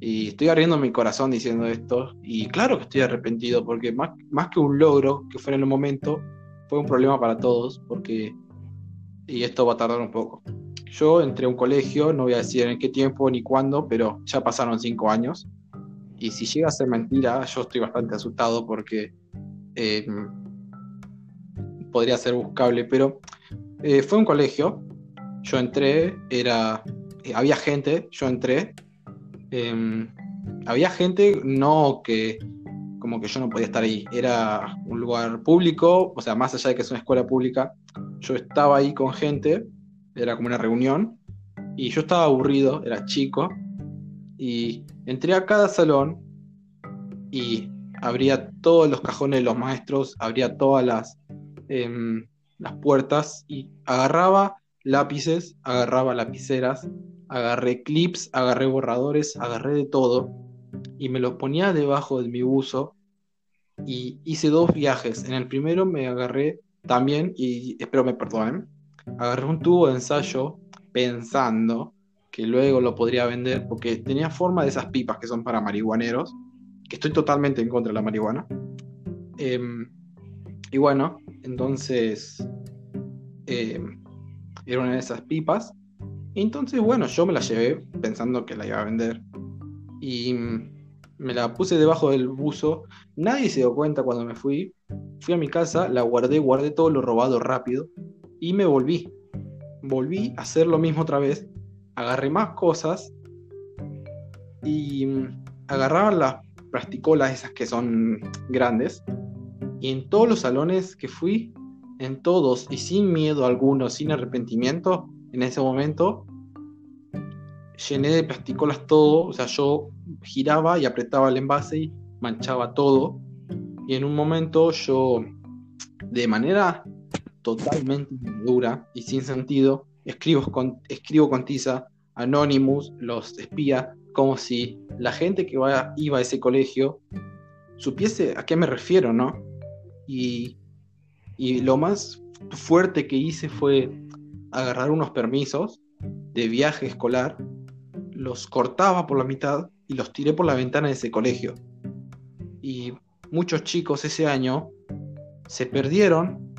y estoy abriendo mi corazón diciendo esto, y claro que estoy arrepentido, porque más, más que un logro que fue en el momento, fue un problema para todos, porque, y esto va a tardar un poco. Yo entré a un colegio, no voy a decir en qué tiempo ni cuándo, pero ya pasaron cinco años, y si llega a ser mentira, yo estoy bastante asustado porque eh, podría ser buscable, pero eh, fue un colegio, yo entré, era, eh, había gente, yo entré, Em, había gente, no que como que yo no podía estar ahí, era un lugar público, o sea, más allá de que es una escuela pública, yo estaba ahí con gente, era como una reunión, y yo estaba aburrido, era chico, y entré a cada salón y abría todos los cajones de los maestros, abría todas las, em, las puertas y agarraba lápices, agarraba lapiceras, agarré clips, agarré borradores, agarré de todo y me los ponía debajo de mi buzo y hice dos viajes. En el primero me agarré también, y espero me perdonen, agarré un tubo de ensayo pensando que luego lo podría vender porque tenía forma de esas pipas que son para marihuaneros, que estoy totalmente en contra de la marihuana. Em, y bueno, entonces em, era una de esas pipas entonces, bueno, yo me la llevé pensando que la iba a vender. Y me la puse debajo del buzo. Nadie se dio cuenta cuando me fui. Fui a mi casa, la guardé, guardé todo lo robado rápido. Y me volví. Volví a hacer lo mismo otra vez. Agarré más cosas. Y agarraba las plasticolas esas que son grandes. Y en todos los salones que fui, en todos, y sin miedo alguno, sin arrepentimiento, en ese momento llené de plasticolas todo, o sea, yo giraba y apretaba el envase y manchaba todo. Y en un momento yo, de manera totalmente dura y sin sentido, escribo con, con tiza Anonymous, los espía, como si la gente que iba a ese colegio supiese a qué me refiero, ¿no? Y lo más fuerte que hice fue agarrar unos permisos de viaje escolar, los cortaba por la mitad y los tiré por la ventana de ese colegio. Y muchos chicos ese año se perdieron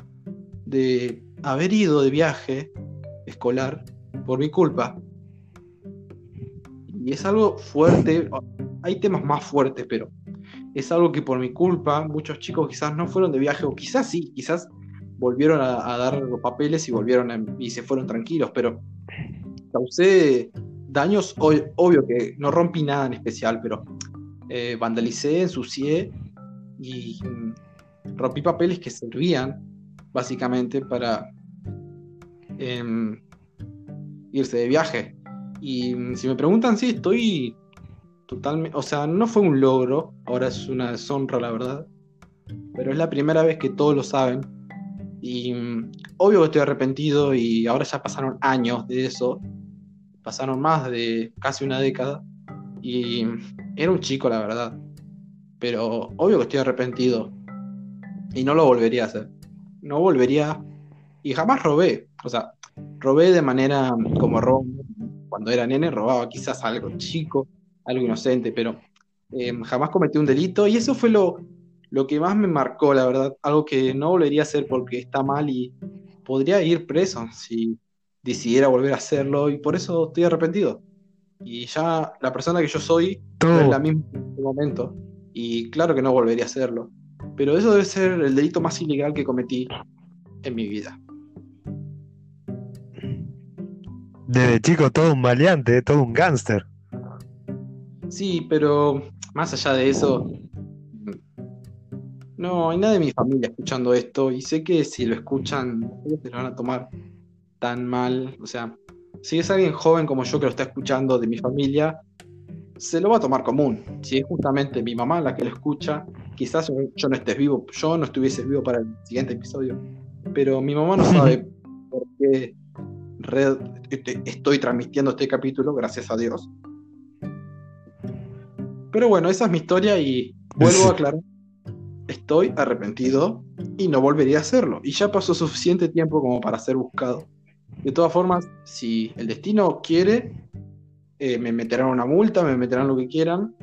de haber ido de viaje escolar por mi culpa. Y es algo fuerte, hay temas más fuertes, pero es algo que por mi culpa muchos chicos quizás no fueron de viaje, o quizás sí, quizás volvieron a, dar los papeles y volvieron y se fueron tranquilos, pero causé daños, obvio que no rompí nada en especial, pero eh, vandalicé, ensucié y mm, rompí papeles que servían básicamente para em, irse de viaje. Y mm, si me preguntan si estoy totalmente, o sea, no fue un logro, ahora es una deshonra la verdad, pero es la primera vez que todos lo saben y mm, obvio que estoy arrepentido y ahora ya pasaron años de eso, pasaron más de casi una década. Y era un chico la verdad, pero obvio que estoy arrepentido. Y no lo volvería a hacer, no volvería. Y jamás robé, o sea, robé de manera como robo. Cuando era nene, robaba quizás algo chico, algo inocente, pero eh, jamás cometí un delito. Y eso fue lo, lo que más me marcó, la verdad, algo que no volvería a hacer porque está mal y podría ir preso si decidiera volver a hacerlo y por eso estoy arrepentido. Y ya la persona que yo soy no es la misma en este momento y claro que no volvería a hacerlo. Pero eso debe ser el delito más ilegal que cometí en mi vida. Desde chico todo un valiente, eh, todo un gángster. Sí, pero más allá de eso, no hay nadie de mi familia escuchando esto y sé que si lo escuchan, se lo van a tomar tan mal. O sea, si es alguien joven como yo que lo está escuchando de mi familia, se lo va a tomar común. Si es justamente mi mamá la que lo escucha, quizás yo no estés vivo, yo no estuviese vivo para el siguiente episodio, pero mi mamá no sabe por qué estoy transmitiendo este capítulo, gracias a Dios. Pero bueno, esa es mi historia y vuelvo a aclarar, estoy arrepentido y no volvería a hacerlo. Y ya pasó suficiente tiempo como para ser buscado. De todas formas, si el destino quiere, eh, me meterán una multa, me meterán lo que quieran,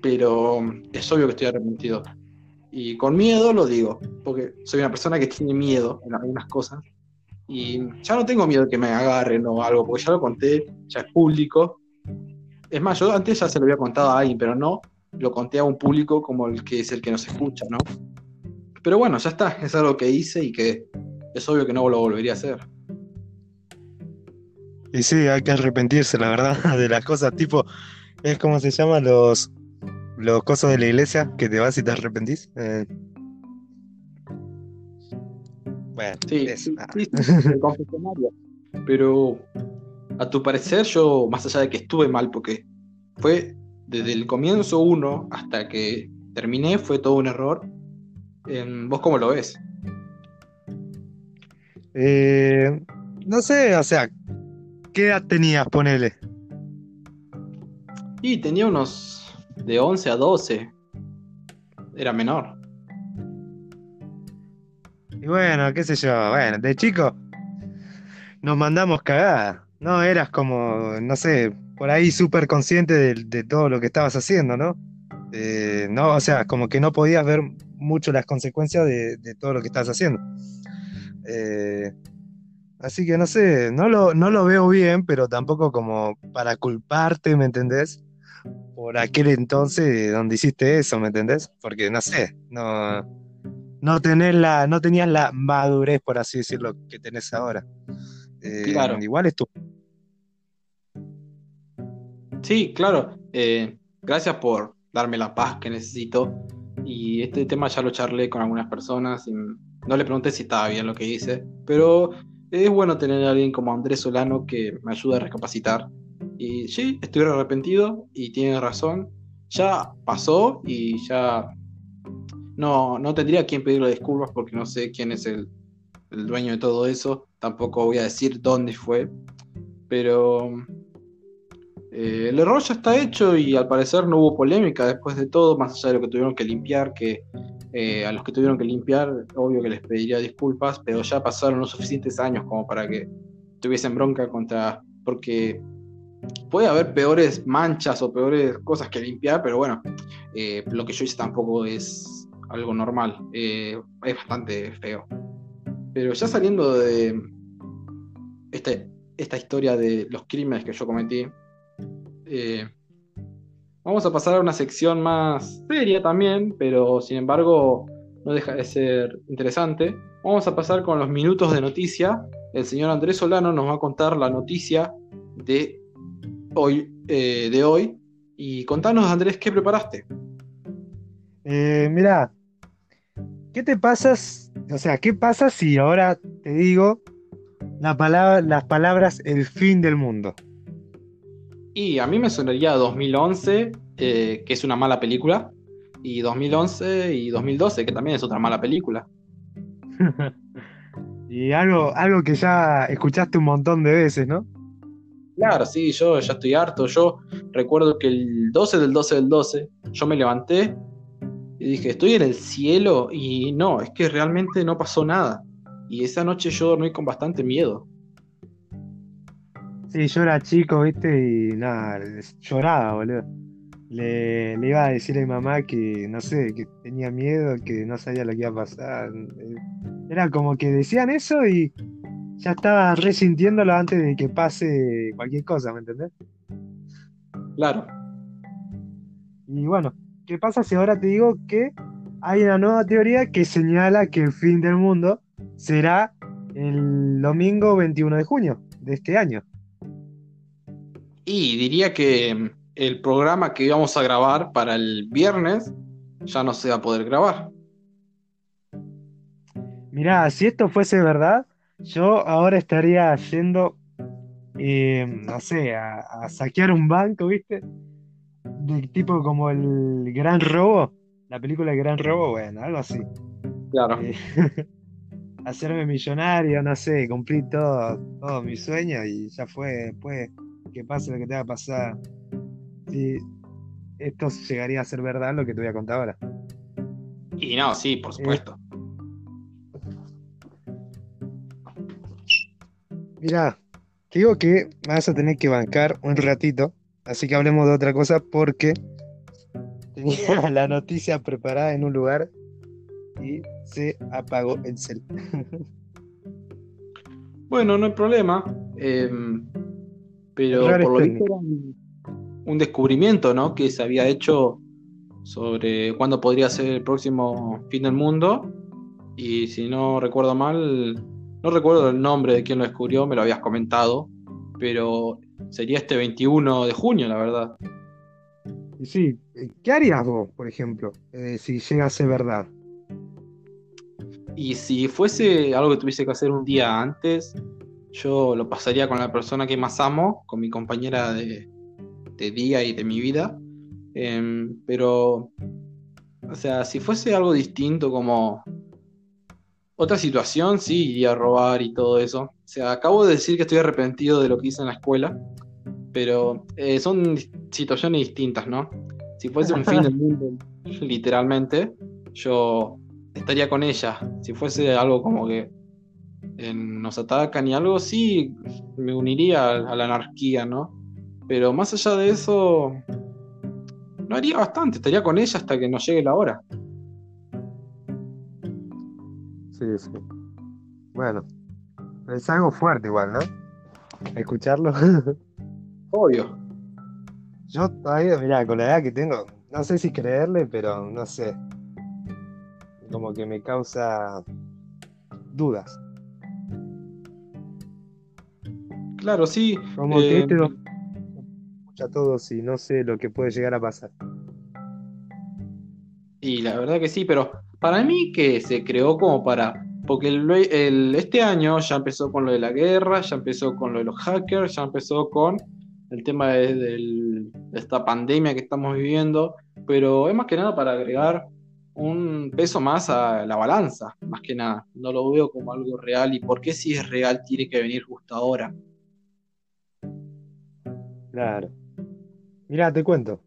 pero es obvio que estoy arrepentido. Y con miedo lo digo, porque soy una persona que tiene miedo en algunas cosas. Y ya no tengo miedo que me agarren o algo, porque ya lo conté, ya es público. Es más, yo antes ya se lo había contado a alguien, pero no lo conté a un público como el que es el que nos escucha, ¿no? Pero bueno, ya está, es algo que hice y que es obvio que no lo volvería a hacer. Y sí, hay que arrepentirse, la verdad, [laughs] de las cosas tipo, es como se llama los, los cosas de la iglesia, que te vas y te arrepentís. Eh. Bueno, sí, sí, el confesionario. Pero a tu parecer, yo, más allá de que estuve mal, porque fue desde el comienzo uno hasta que terminé, fue todo un error. ¿Vos cómo lo ves? Eh, no sé, o sea, ¿Qué edad tenías, ponele? Y tenía unos de 11 a 12. Era menor. Y bueno, qué sé yo, bueno, de chico nos mandamos cagada. No eras como, no sé, por ahí súper consciente de, todo lo que estabas haciendo, ¿no? Eh, no, o sea, como que no podías ver mucho las consecuencias de, todo lo que estás haciendo. Eh, Así que no sé, no lo, no lo veo bien, pero tampoco como para culparte, ¿me entendés? Por aquel entonces donde hiciste eso, ¿me entendés? Porque no sé, no, no, tenés la, no tenías la madurez, por así decirlo, que tenés ahora. Eh, claro. Igual es tú. Sí, claro. Eh, gracias por darme la paz que necesito. Y este tema ya lo charlé con algunas personas y no le pregunté si estaba bien lo que hice, pero es bueno tener a alguien como Andrés Solano que me ayuda a recapacitar. Y sí, estoy arrepentido y tiene razón. Ya pasó y ya no, no tendría quien pedirle disculpas porque no sé quién es el, dueño de todo eso. Tampoco voy a decir dónde fue. Pero eh, el error ya está hecho y al parecer no hubo polémica después de todo, más allá de lo que tuvieron que limpiar, que eh, a los que tuvieron que limpiar, obvio que les pediría disculpas, pero ya pasaron los suficientes años como para que tuviesen bronca contra. Porque puede haber peores manchas o peores cosas que limpiar, pero bueno, eh, lo que yo hice tampoco es algo normal. Es bastante feo. Pero ya saliendo de este, esta historia de los crímenes que yo cometí, Vamos a pasar a una sección más seria también, pero sin embargo no deja de ser interesante. Vamos a pasar con los minutos de noticia. El señor Andrés Solano nos va a contar la noticia de hoy. Eh, de hoy. Y contanos, Andrés, ¿qué preparaste? Eh, mira, ¿qué te pasas? O sea, ¿qué pasa si ahora te digo las palabras el fin del mundo? Y a mí me sonaría 2011, eh, que es una mala película, y 2011 y 2012, que también es otra mala película. [laughs] y algo, algo que ya escuchaste un montón de veces, ¿no? Claro, sí, yo ya estoy harto. Yo recuerdo que el 12 del 12 del 12, yo me levanté y dije, estoy en el cielo y no, es que realmente no pasó nada. Y esa noche yo dormí con bastante miedo. Sí, yo era chico, viste, y nada, lloraba, boludo. Le, iba a decir a mi mamá que, no sé, que tenía miedo, que no sabía lo que iba a pasar. Era como que decían eso y ya estaba resintiéndolo antes de que pase cualquier cosa, ¿me entendés? Claro. Y bueno, ¿qué pasa si ahora te digo que hay una nueva teoría que señala que el fin del mundo será el domingo 21 de junio de este año? Y diría que el programa que íbamos a grabar para el viernes ya no se va a poder grabar. Mirá, si esto fuese verdad, yo ahora estaría yendo, eh, no sé, a, saquear un banco, ¿viste? De tipo como el Gran Robo, la película El Gran Robo, bueno, algo así. Claro. Eh, [laughs] hacerme millonario, no sé, cumplir todo, todo mi sueño y ya fue, después que pase lo que te va a pasar. Si esto llegaría a ser verdad lo que te voy a contar ahora. Y no, sí, por supuesto. Mira, te digo que vas a tener que bancar un ratito, así que hablemos de otra cosa porque tenía [laughs] la noticia preparada en un lugar y se apagó el cel. [laughs] bueno, no hay problema. Em, pero por lo visto era un, descubrimiento, ¿no? Que se había hecho sobre cuándo podría ser el próximo fin del mundo. Y si no recuerdo mal, no recuerdo el nombre de quien lo descubrió, me lo habías comentado, pero sería este 21 de junio, la verdad. Sí, ¿qué harías vos, por ejemplo, eh, si llega a ser verdad? Y si fuese algo que tuviese que hacer un día antes, yo lo pasaría con la persona que más amo, con mi compañera de, día y de mi vida. Em, pero, o sea, si fuese algo distinto como otra situación, sí, iría a robar y todo eso. O sea, acabo de decir que estoy arrepentido de lo que hice en la escuela, pero eh, son situaciones distintas, ¿no? Si fuese un fin del [laughs] mundo, literalmente, yo estaría con ella. Si fuese algo como que eh, nos atacan y algo, sí, me uniría a, la anarquía, ¿no? Pero más allá de eso, no haría bastante, estaría con ella hasta que nos llegue la hora. Sí, sí. Bueno, es algo fuerte igual, ¿no? Escucharlo. [laughs] Obvio. Yo todavía, mirá, con la edad que tengo, no sé si creerle, pero no sé. Como que me causa dudas. Claro, sí. Como que este eh, escucha a todos y no sé lo que puede llegar a pasar. Y la verdad que sí, pero para mí que se creó como para... Porque el, este año ya empezó con lo de la guerra, ya empezó con lo de los hackers, ya empezó con el tema de, esta pandemia que estamos viviendo, pero es más que nada para agregar un peso más a la balanza, más que nada. No lo veo como algo real y por qué si es real tiene que venir justo ahora. Claro. Mira, te cuento.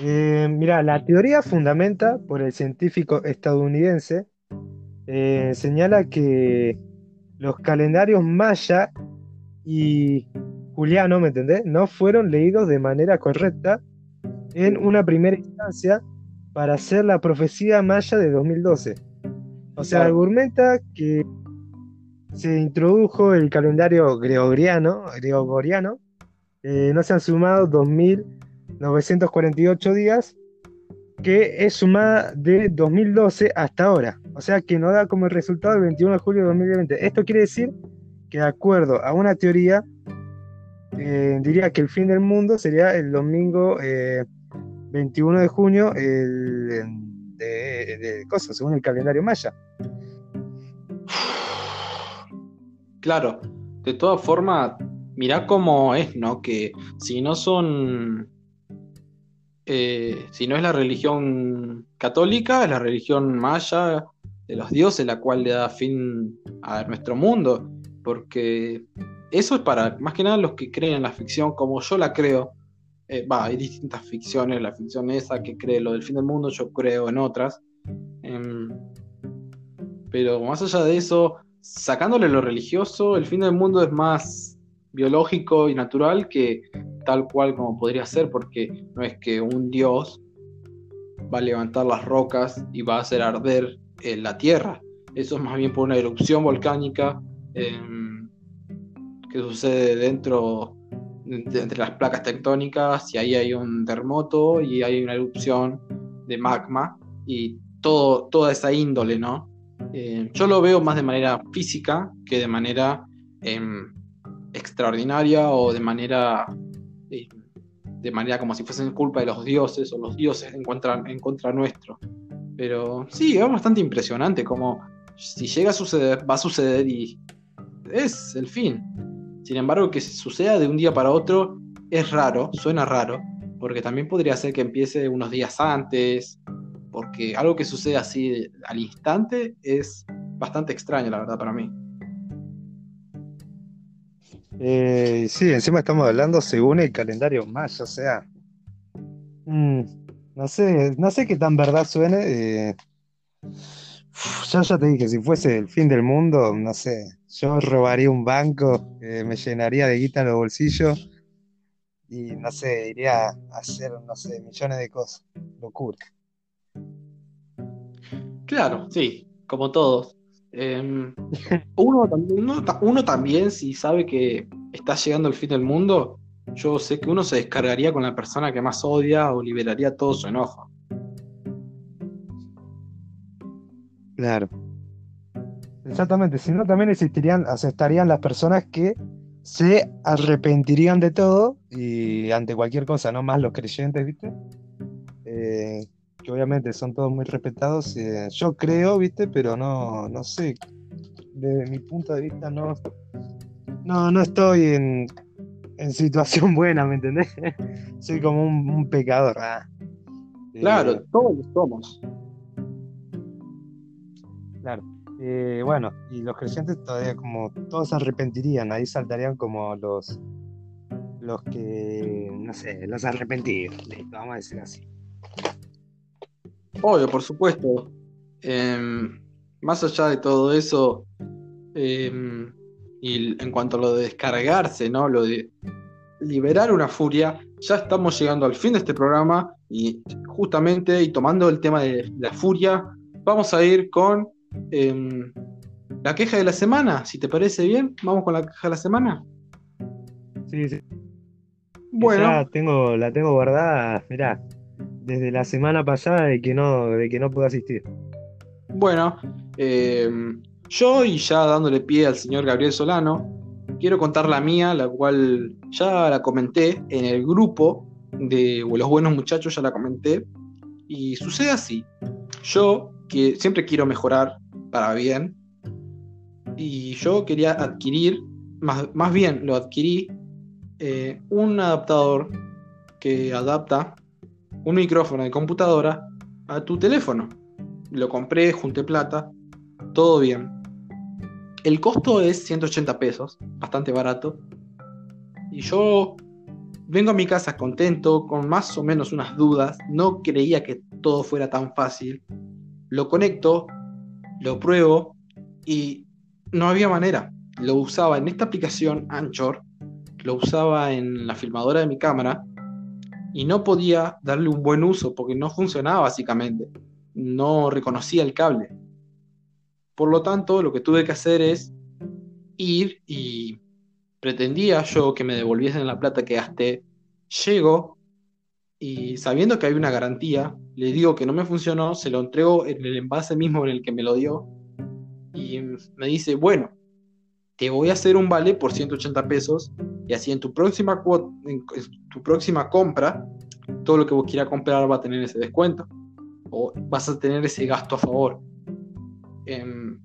Eh, mira, la teoría fundamenta por el científico estadounidense eh, señala que los calendarios maya y juliano, ¿me entendés? No fueron leídos de manera correcta en una primera instancia para hacer la profecía maya de 2012. O sea, argumenta que se introdujo el calendario gregoriano, gregoriano eh, no se han sumado 2000 948 días, que es sumada de 2012 hasta ahora. O sea que nos da como resultado el 21 de julio de 2020. Esto quiere decir que de acuerdo a una teoría, eh, diría que el fin del mundo sería el domingo 21 eh, de junio el, de, cosas, según el calendario maya. Claro, de todas formas, mirá cómo es, ¿no? Que si no son eh, si no es la religión católica, es la religión maya de los dioses, la cual le da fin a nuestro mundo, porque eso es para más que nada los que creen en la ficción como yo la creo. Eh, va, hay distintas ficciones, la ficción esa que cree lo del fin del mundo, yo creo en otras. Em, pero más allá de eso, sacándole lo religioso, el fin del mundo es más biológico y natural que tal cual como podría ser, porque no es que un dios va a levantar las rocas y va a hacer arder eh, la tierra. Eso es más bien por una erupción volcánica em, que sucede dentro de, entre las placas tectónicas y ahí hay un terremoto y hay una erupción de magma y todo, toda esa índole, ¿no? Eh, yo lo veo más de manera física que de manera em, extraordinaria o de manera de manera como si fuesen culpa de los dioses o los dioses en contra, en contra nuestro. Pero sí, es bastante impresionante como si llega a suceder, va a suceder y es el fin. Sin embargo, que suceda de un día para otro es raro, suena raro, porque también podría ser que empiece unos días antes, porque algo que sucede así al instante es bastante extraño, la verdad, para mí. Eh, sí, encima estamos hablando según el calendario maya, o sea, mm, no sé, no sé qué tan verdad suene. Eh, yo ya te dije, si fuese el fin del mundo, no sé, yo robaría un banco, eh, me llenaría de guita en los bolsillos y no sé, iría a hacer, no sé, millones de cosas. Locura. Claro, sí, como todos. Em, [laughs] uno, uno, también, si sabe que está llegando el fin del mundo, yo sé que uno se descargaría con la persona que más odia o liberaría todo su enojo. Claro. Exactamente, si no también existirían, aceptarían las personas que se arrepentirían de todo y ante cualquier cosa, no más los creyentes, ¿viste? Eh, que obviamente son todos muy respetados, eh, yo creo, ¿viste? Pero no, no sé, desde mi punto de vista no, no, no estoy en, en situación [laughs] buena, ¿me entendés? [laughs] Soy como un, pecador. Ah. Claro, eh, todos lo somos. Claro. Eh, bueno, y los creyentes todavía como todos se arrepentirían, ahí saltarían como los los que, no sé, los arrepentidos, vamos a decir así. Obvio, por supuesto. Em, más allá de todo eso, em, y en cuanto a lo de descargarse, ¿no? Lo de liberar una furia, ya estamos llegando al fin de este programa y justamente y tomando el tema de la furia, vamos a ir con Em, la queja de la semana, si te parece bien, vamos con la queja de la semana. Sí, sí. Bueno. tengo, la tengo guardada, mirá, desde la semana pasada de que no, de que no puedo asistir. Bueno, em, yo y ya dándole pie al señor Gabriel Solano, quiero contar la mía, la cual ya la comenté en el grupo de Los Buenos Muchachos, ya la comenté. Y sucede así. Yo que siempre quiero mejorar para bien. Y yo quería adquirir, más, más bien lo adquirí, eh, un adaptador que adapta un micrófono de computadora a tu teléfono. Lo compré, junté plata, todo bien. El costo es 180 pesos, bastante barato. Y yo vengo a mi casa contento, con más o menos unas dudas. No creía que todo fuera tan fácil lo conecto, lo pruebo y no había manera. Lo usaba en esta aplicación Anchor, lo usaba en la filmadora de mi cámara y no podía darle un buen uso porque no funcionaba básicamente. No reconocía el cable. Por lo tanto, lo que tuve que hacer es ir y pretendía yo que me devolviesen la plata que gasté. Llego, y sabiendo que hay una garantía, le digo que no me funcionó, se lo entrego en el envase mismo en el que me lo dio y me dice, bueno, te voy a hacer un vale por 180 pesos y así en tu próxima, tu próxima compra, todo lo que vos quieras comprar va a tener ese descuento o vas a tener ese gasto a favor. Em,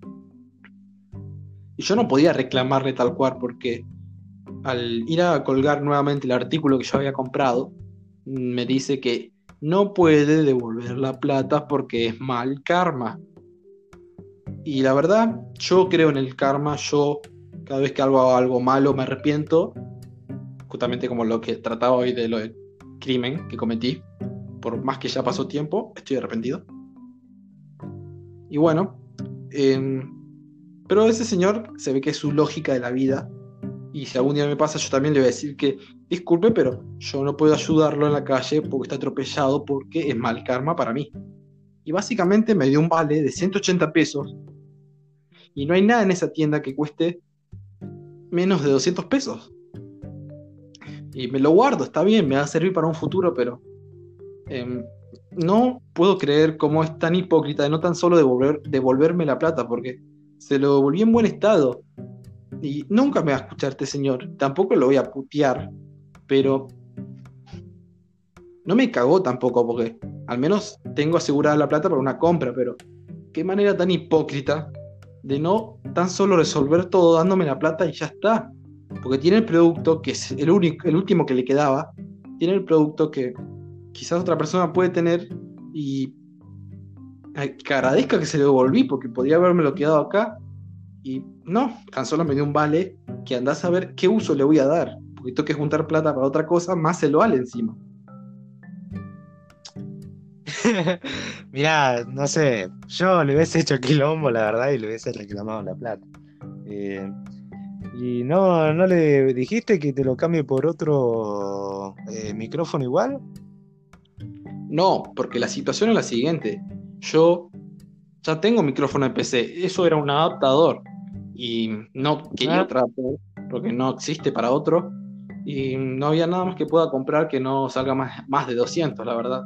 y yo no podía reclamarle tal cual porque al ir a colgar nuevamente el artículo que yo había comprado, me dice que no puede devolver la plata porque es mal karma. Y la verdad, yo creo en el karma, yo cada vez que hago algo malo me arrepiento, justamente como lo que trataba hoy de lo del crimen que cometí, por más que ya pasó tiempo, estoy arrepentido. Y bueno, em, pero ese señor se ve que es su lógica de la vida y si algún día me pasa, yo también le voy a decir que disculpe, pero yo no puedo ayudarlo en la calle porque está atropellado porque es mal karma para mí. Y básicamente me dio un vale de 180 pesos y no hay nada en esa tienda que cueste menos de 200 pesos. Y me lo guardo, está bien, me va a servir para un futuro, pero em, no puedo creer cómo es tan hipócrita de no tan solo devolver, devolverme la plata, porque se lo devolví en buen estado. Y nunca me va a escuchar este señor, tampoco lo voy a putear, pero no me cagó tampoco, porque al menos tengo asegurada la plata para una compra, pero qué manera tan hipócrita de no tan solo resolver todo dándome la plata y ya está. Porque tiene el producto, que es el, único, el último que le quedaba, tiene el producto que quizás otra persona puede tener y que agradezca que se lo devolví porque podría haberme lo quedado acá y no, tan solo me dio un vale que andás a ver qué uso le voy a dar, porque tengo que juntar plata para otra cosa, más se lo vale encima. [laughs] Mirá, no sé, yo le hubiese hecho quilombo, la verdad, y le hubiese reclamado la plata. Eh, ¿Y no, no le dijiste que te lo cambie por otro eh, micrófono igual? No, porque la situación es la siguiente. Yo ya tengo micrófono de PC, eso era un adaptador y no quería ah. tratar porque no existe para otro y no había nada más que pueda comprar que no salga más, más de 200, la verdad.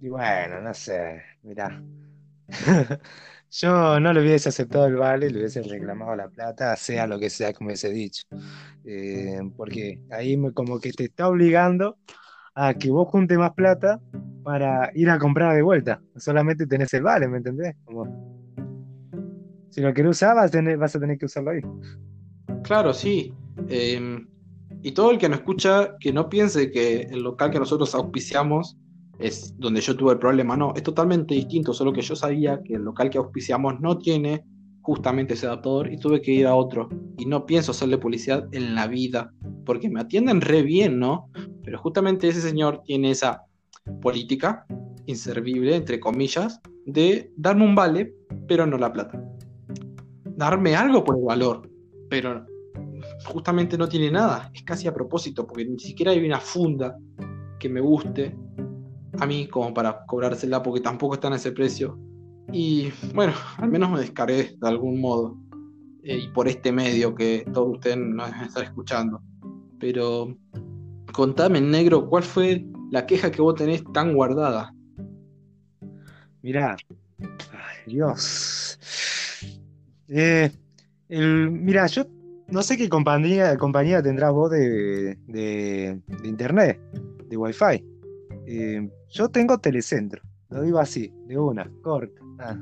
Y bueno, no sé, mirá. [laughs] Yo no le hubiese aceptado el vale, le hubiese reclamado la plata, sea lo que sea como hubiese dicho. Eh, porque ahí como que te está obligando a que vos junte más plata para ir a comprar de vuelta. Solamente tenés el vale, ¿me entendés? Como... Si lo querés usar, vas a, tener, vas a tener que usarlo ahí. Claro, sí. Em, y todo el que nos escucha, que no piense que el local que nosotros auspiciamos es donde yo tuve el problema. No, es totalmente distinto, solo que yo sabía que el local que auspiciamos no tiene justamente ese adaptador y tuve que ir a otro. Y no pienso hacerle publicidad en la vida, porque me atienden re bien, ¿no? Pero justamente ese señor tiene esa política inservible, entre comillas, de darme un vale, pero no la plata. Darme algo por el valor, pero justamente no tiene nada. Es casi a propósito, porque ni siquiera hay una funda que me guste a mí como para cobrársela porque tampoco está en ese precio. Y bueno, al menos me descargué de algún modo. Eh, y por este medio que todos ustedes nos están escuchando. Pero contame, negro, ¿cuál fue la queja que vos tenés tan guardada? Mirá, Dios. Eh, mira, yo no sé qué compañía, compañía tendrás vos de, de, internet, de wifi. Eh, yo tengo telecentro, lo digo así, de una, corta. Ah.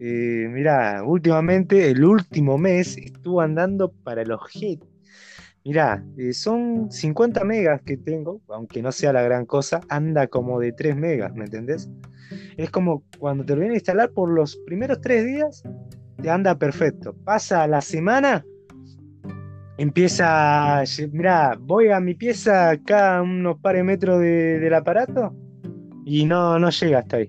Eh, mira, últimamente, el último mes estuvo andando para el objeto. Mirá, eh, son 50 megas que tengo, aunque no sea la gran cosa, anda como de 3 megas, ¿me entendés? Es como cuando te lo vienen a instalar por los primeros 3 días, te anda perfecto. Pasa la semana, empieza, mira, voy a mi pieza acá unos pares metros del aparato y no, no llega hasta ahí.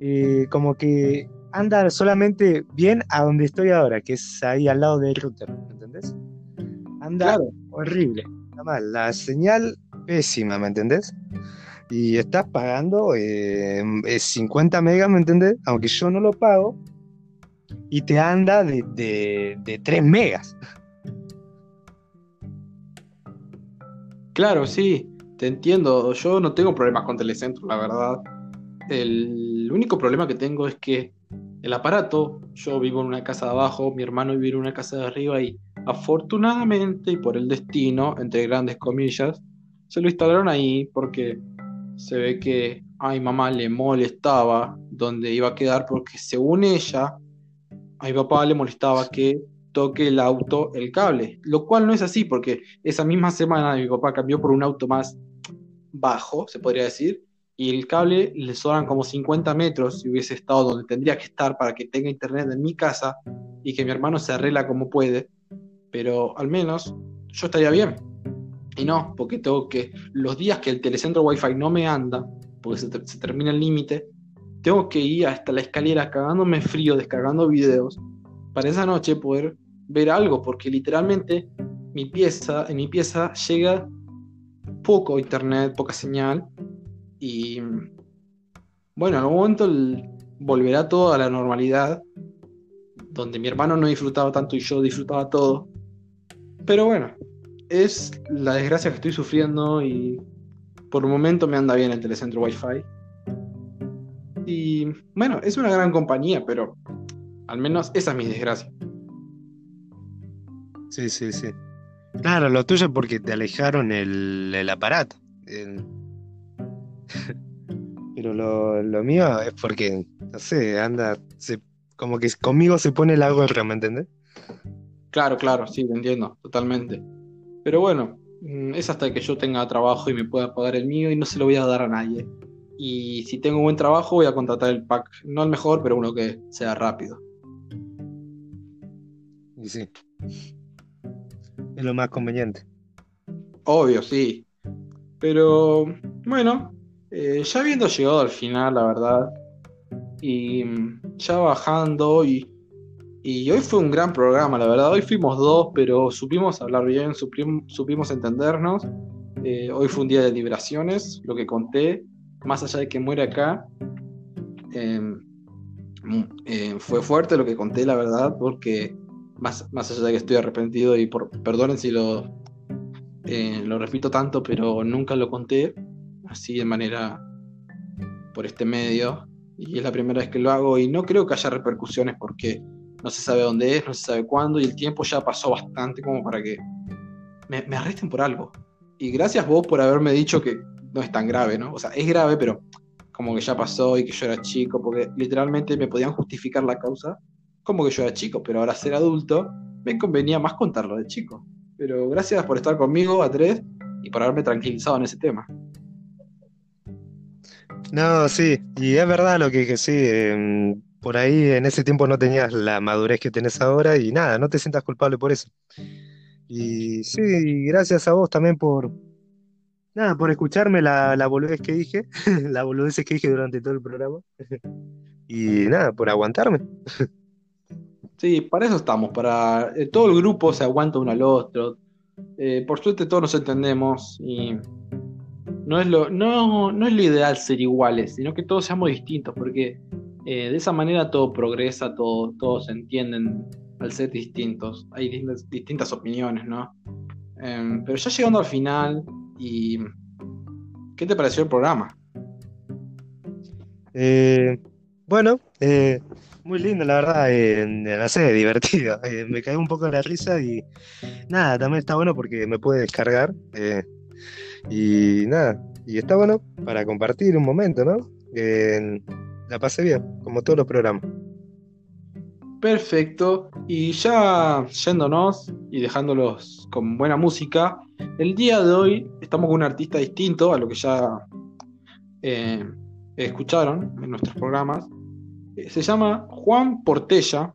Eh, como que anda solamente bien a donde estoy ahora, que es ahí al lado del router, ¿me entendés? Anda horrible, nada mal, la señal pésima, ¿me entendés? Y estás pagando 50 eh, megas, ¿me entendés? Aunque yo no lo pago, y te anda de, de, de 3 megas. Claro, sí. Te entiendo, yo no tengo problemas con Telecentro, la verdad. El único problema que tengo es que el aparato, yo vivo en una casa de abajo, mi hermano vive en una casa de arriba y afortunadamente y por el destino, entre grandes comillas, se lo instalaron ahí porque se ve que a mi mamá le molestaba donde iba a quedar porque según ella, a mi papá le molestaba que toque el auto el cable, lo cual no es así porque esa misma semana mi papá cambió por un auto más bajo, se podría decir, y el cable le sobran como 50 metros si hubiese estado donde tendría que estar para que tenga internet en mi casa y que mi hermano se arregla como puede, pero al menos yo estaría bien. Y no, porque tengo que, los días que el telecentro wifi no me anda, porque se, se termina el límite, tengo que ir hasta la escalera cagándome frío, descargando videos, para esa noche poder ver algo, porque literalmente mi pieza, en mi pieza llega poco internet, poca señal. Y bueno, en algún momento volverá todo a la normalidad, donde mi hermano no disfrutaba tanto y yo disfrutaba todo. Pero bueno, es la desgracia que estoy sufriendo y por un momento me anda bien el telecentro Wi-Fi. Y bueno, es una gran compañía, pero al menos esa es mi desgracia. Sí, sí, sí. Claro, lo tuyo es porque te alejaron el, el aparato. [laughs] Pero lo, lo, mío es porque, no sé, anda, se, como que conmigo se pone la gorra, ¿me entendés? Claro, claro, sí, te entiendo, totalmente. Pero bueno, mm, es hasta que yo tenga trabajo y me pueda pagar el mío y no se lo voy a dar a nadie. Y si tengo buen trabajo voy a contratar el pack, no el mejor, pero uno que sea rápido. Y sí. Es lo más conveniente. Obvio, sí. Pero bueno, eh, ya habiendo llegado al final, la verdad, y mm, ya bajando, y, y, hoy fue un gran programa, la verdad. Hoy fuimos dos, pero supimos hablar bien, supimos, entendernos. Eh, hoy fue un día de liberaciones, lo que conté, más allá de que muere acá. Em, mm, eh, fue fuerte lo que conté, la verdad, porque más, más allá de que estoy arrepentido y por, perdonen si lo, eh, lo repito tanto, pero nunca lo conté así de manera por este medio. Y es la primera vez que lo hago y no creo que haya repercusiones porque no se sabe dónde es, no se sabe cuándo y el tiempo ya pasó bastante como para que me, me arresten por algo. Y gracias vos por haberme dicho que no es tan grave, ¿no? O sea, es grave, pero como que ya pasó y que yo era chico, porque literalmente me podían justificar la causa como que yo era chico, pero ahora ser adulto me convenía más contarlo de chico. Pero gracias por estar conmigo, a tres, y por haberme tranquilizado en ese tema. No, sí, y es verdad lo que dije, sí. Em, por ahí en ese tiempo no tenías la madurez que tenés ahora y nada, no te sientas culpable por eso. Y sí, gracias a vos también por, nada, por escucharme la, la boludez que dije, [laughs] la boludez que dije durante todo el programa. [laughs] y nada, por aguantarme. [laughs] Sí, para eso estamos, para eh, todo el grupo se aguanta uno al otro. Eh, por suerte todos nos entendemos y no es lo, no, no es lo ideal ser iguales, sino que todos seamos distintos, porque eh, de esa manera todo progresa, todo, todos se entienden al ser distintos. Hay distintas, distintas opiniones, ¿no? Em, pero ya llegando al final, y ¿qué te pareció el programa? bueno, muy lindo, la verdad, eh, no sé, divertido. Eh, me caí un poco la risa y nada, también está bueno porque me puede descargar. Eh, y nada, y está bueno para compartir un momento, ¿no? la pasé bien, como todos los programas. Perfecto, y ya yéndonos y dejándolos con buena música, el día de hoy estamos con un artista distinto a lo que ya escucharon en nuestros programas. Eh, se llama Juan Portella.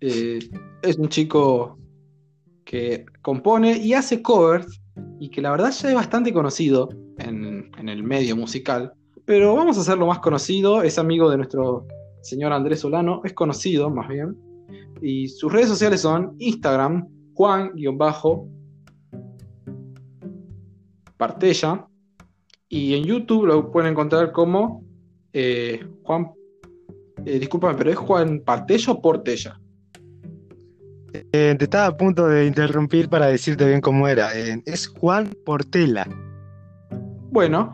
Eh, es un chico que compone y hace covers y que la verdad ya es bastante conocido en, el medio musical. Pero vamos a hacerlo más conocido. Es amigo de nuestro señor Andrés Solano. Es conocido más bien. Y sus redes sociales son Instagram, Juan-Partella. Y en YouTube lo pueden encontrar como eh, Juan eh, discúlpame, pero ¿es Juan Partella o Portella? Eh, te estaba a punto de interrumpir para decirte bien cómo era. Eh, es Juan Portela. Bueno,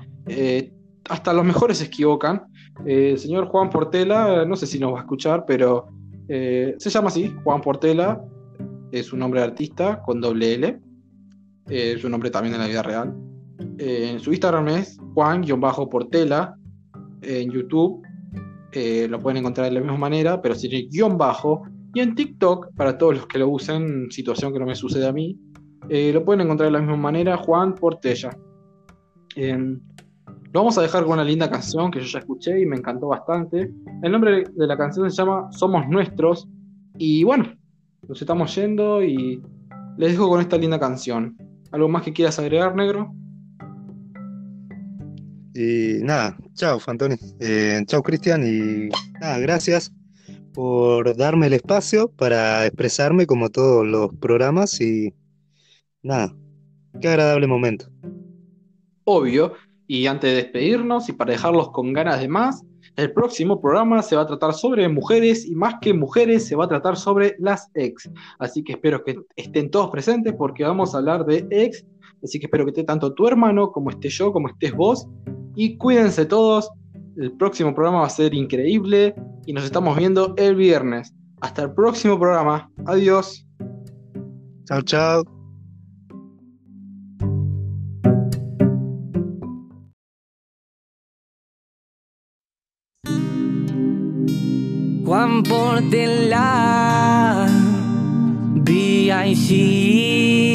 hasta los mejores se equivocan. el señor Juan Portela, no sé si nos va a escuchar, pero se llama así, Juan Portela. Es un nombre de artista con doble L. es un nombre también en la vida real. en su Instagram es Juan-Portela. En YouTube eh, lo pueden encontrar de la misma manera, pero el guion bajo. Y en TikTok, para todos los que lo usen, situación que no me sucede a mí, eh, lo pueden encontrar de la misma manera, Juan Portella. Em, lo vamos a dejar con una linda canción que yo ya escuché y me encantó bastante. El nombre de la canción se llama Somos Nuestros. Y bueno, nos estamos yendo y les dejo con esta linda canción. ¿Algo más que quieras agregar, negro? Y nada, chao, Fantoni. Eh, chao, Cristian. Y nada, gracias por darme el espacio para expresarme como todos los programas. Y nada, qué agradable momento. Obvio. Y antes de despedirnos y para dejarlos con ganas de más, el próximo programa se va a tratar sobre mujeres y más que mujeres se va a tratar sobre las ex. Así que espero que estén todos presentes porque vamos a hablar de ex. Así que espero que esté tanto tu hermano, como esté yo, como estés vos. Y cuídense todos. El próximo programa va a ser increíble. Y nos estamos viendo el viernes. Hasta el próximo programa. Adiós. Chao, chao. Juan Portela, VIG.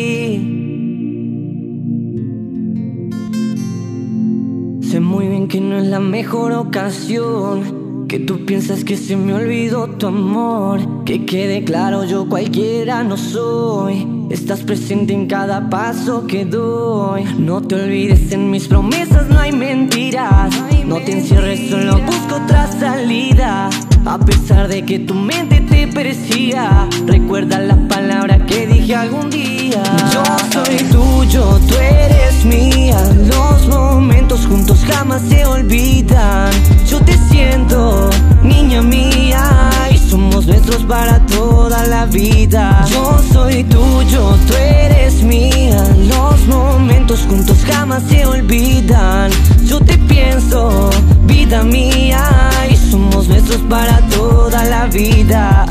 Muy bien que no es la mejor ocasión. Que tú piensas que se me olvidó tu amor. Que quede claro, yo cualquiera no soy. Estás presente en cada paso que doy. No te olvides, en mis promesas no hay mentiras. No te encierres, solo busco otra salida. A pesar de que tu mente te recuerda las palabras que dije algún día. Yo soy tuyo, tú eres mía. Los momentos juntos jamás se olvidan. Yo te siento, niña mía, y somos nuestros para toda la vida. Yo soy tuyo, tú eres mía. Los momentos juntos jamás se olvidan. Yo te pienso, vida mía, somos nuestros para toda la vida.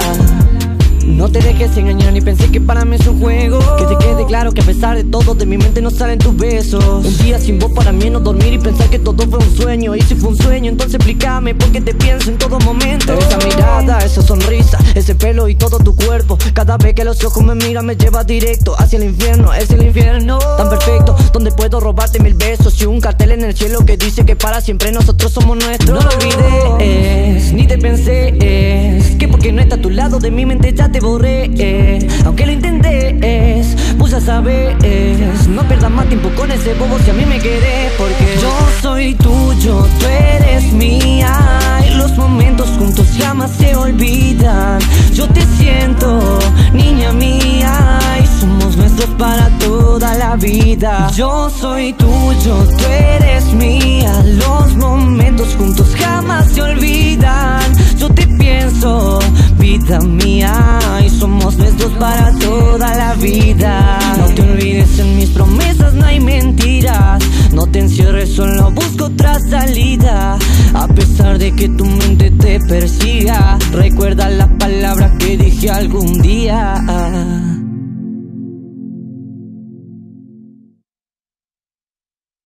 No te dejes engañar ni pensé que para mí es un juego. Que te quede claro que a pesar de todo de mi mente no salen tus besos. Un día sin vos para mí no dormir y pensar que todo fue un sueño. Y si fue un sueño entonces explícame por qué te pienso en todo momento. Esa mirada, esa sonrisa, ese pelo y todo tu cuerpo. Cada vez que los ojos me miran me lleva directo hacia el infierno Es el infierno. Tan perfecto donde puedo robarte mil besos Y un cartel en el cielo que dice que para siempre nosotros somos nuestros. No lo olvides, ni te pensé es Que porque no está a tu lado de mi mente ya te Aunque lo intenté es, pues ya sabes No pierdas más tiempo con ese bobo si a mí me querés Porque yo soy tuyo, tú eres mía los momentos juntos jamás se olvidan. Yo te siento, niña mía Y somos nuestros para toda la vida. Yo soy tuyo, tú eres mía Los momentos juntos jamás se olvidan. Yo te pienso, vida mía Y somos nuestros para toda la vida. No te olvides, en mis promesas no hay mentiras. No te encierres, solo busco otra salida. A pesar de que tu mente te persiga Recuerda las palabras que dije algún día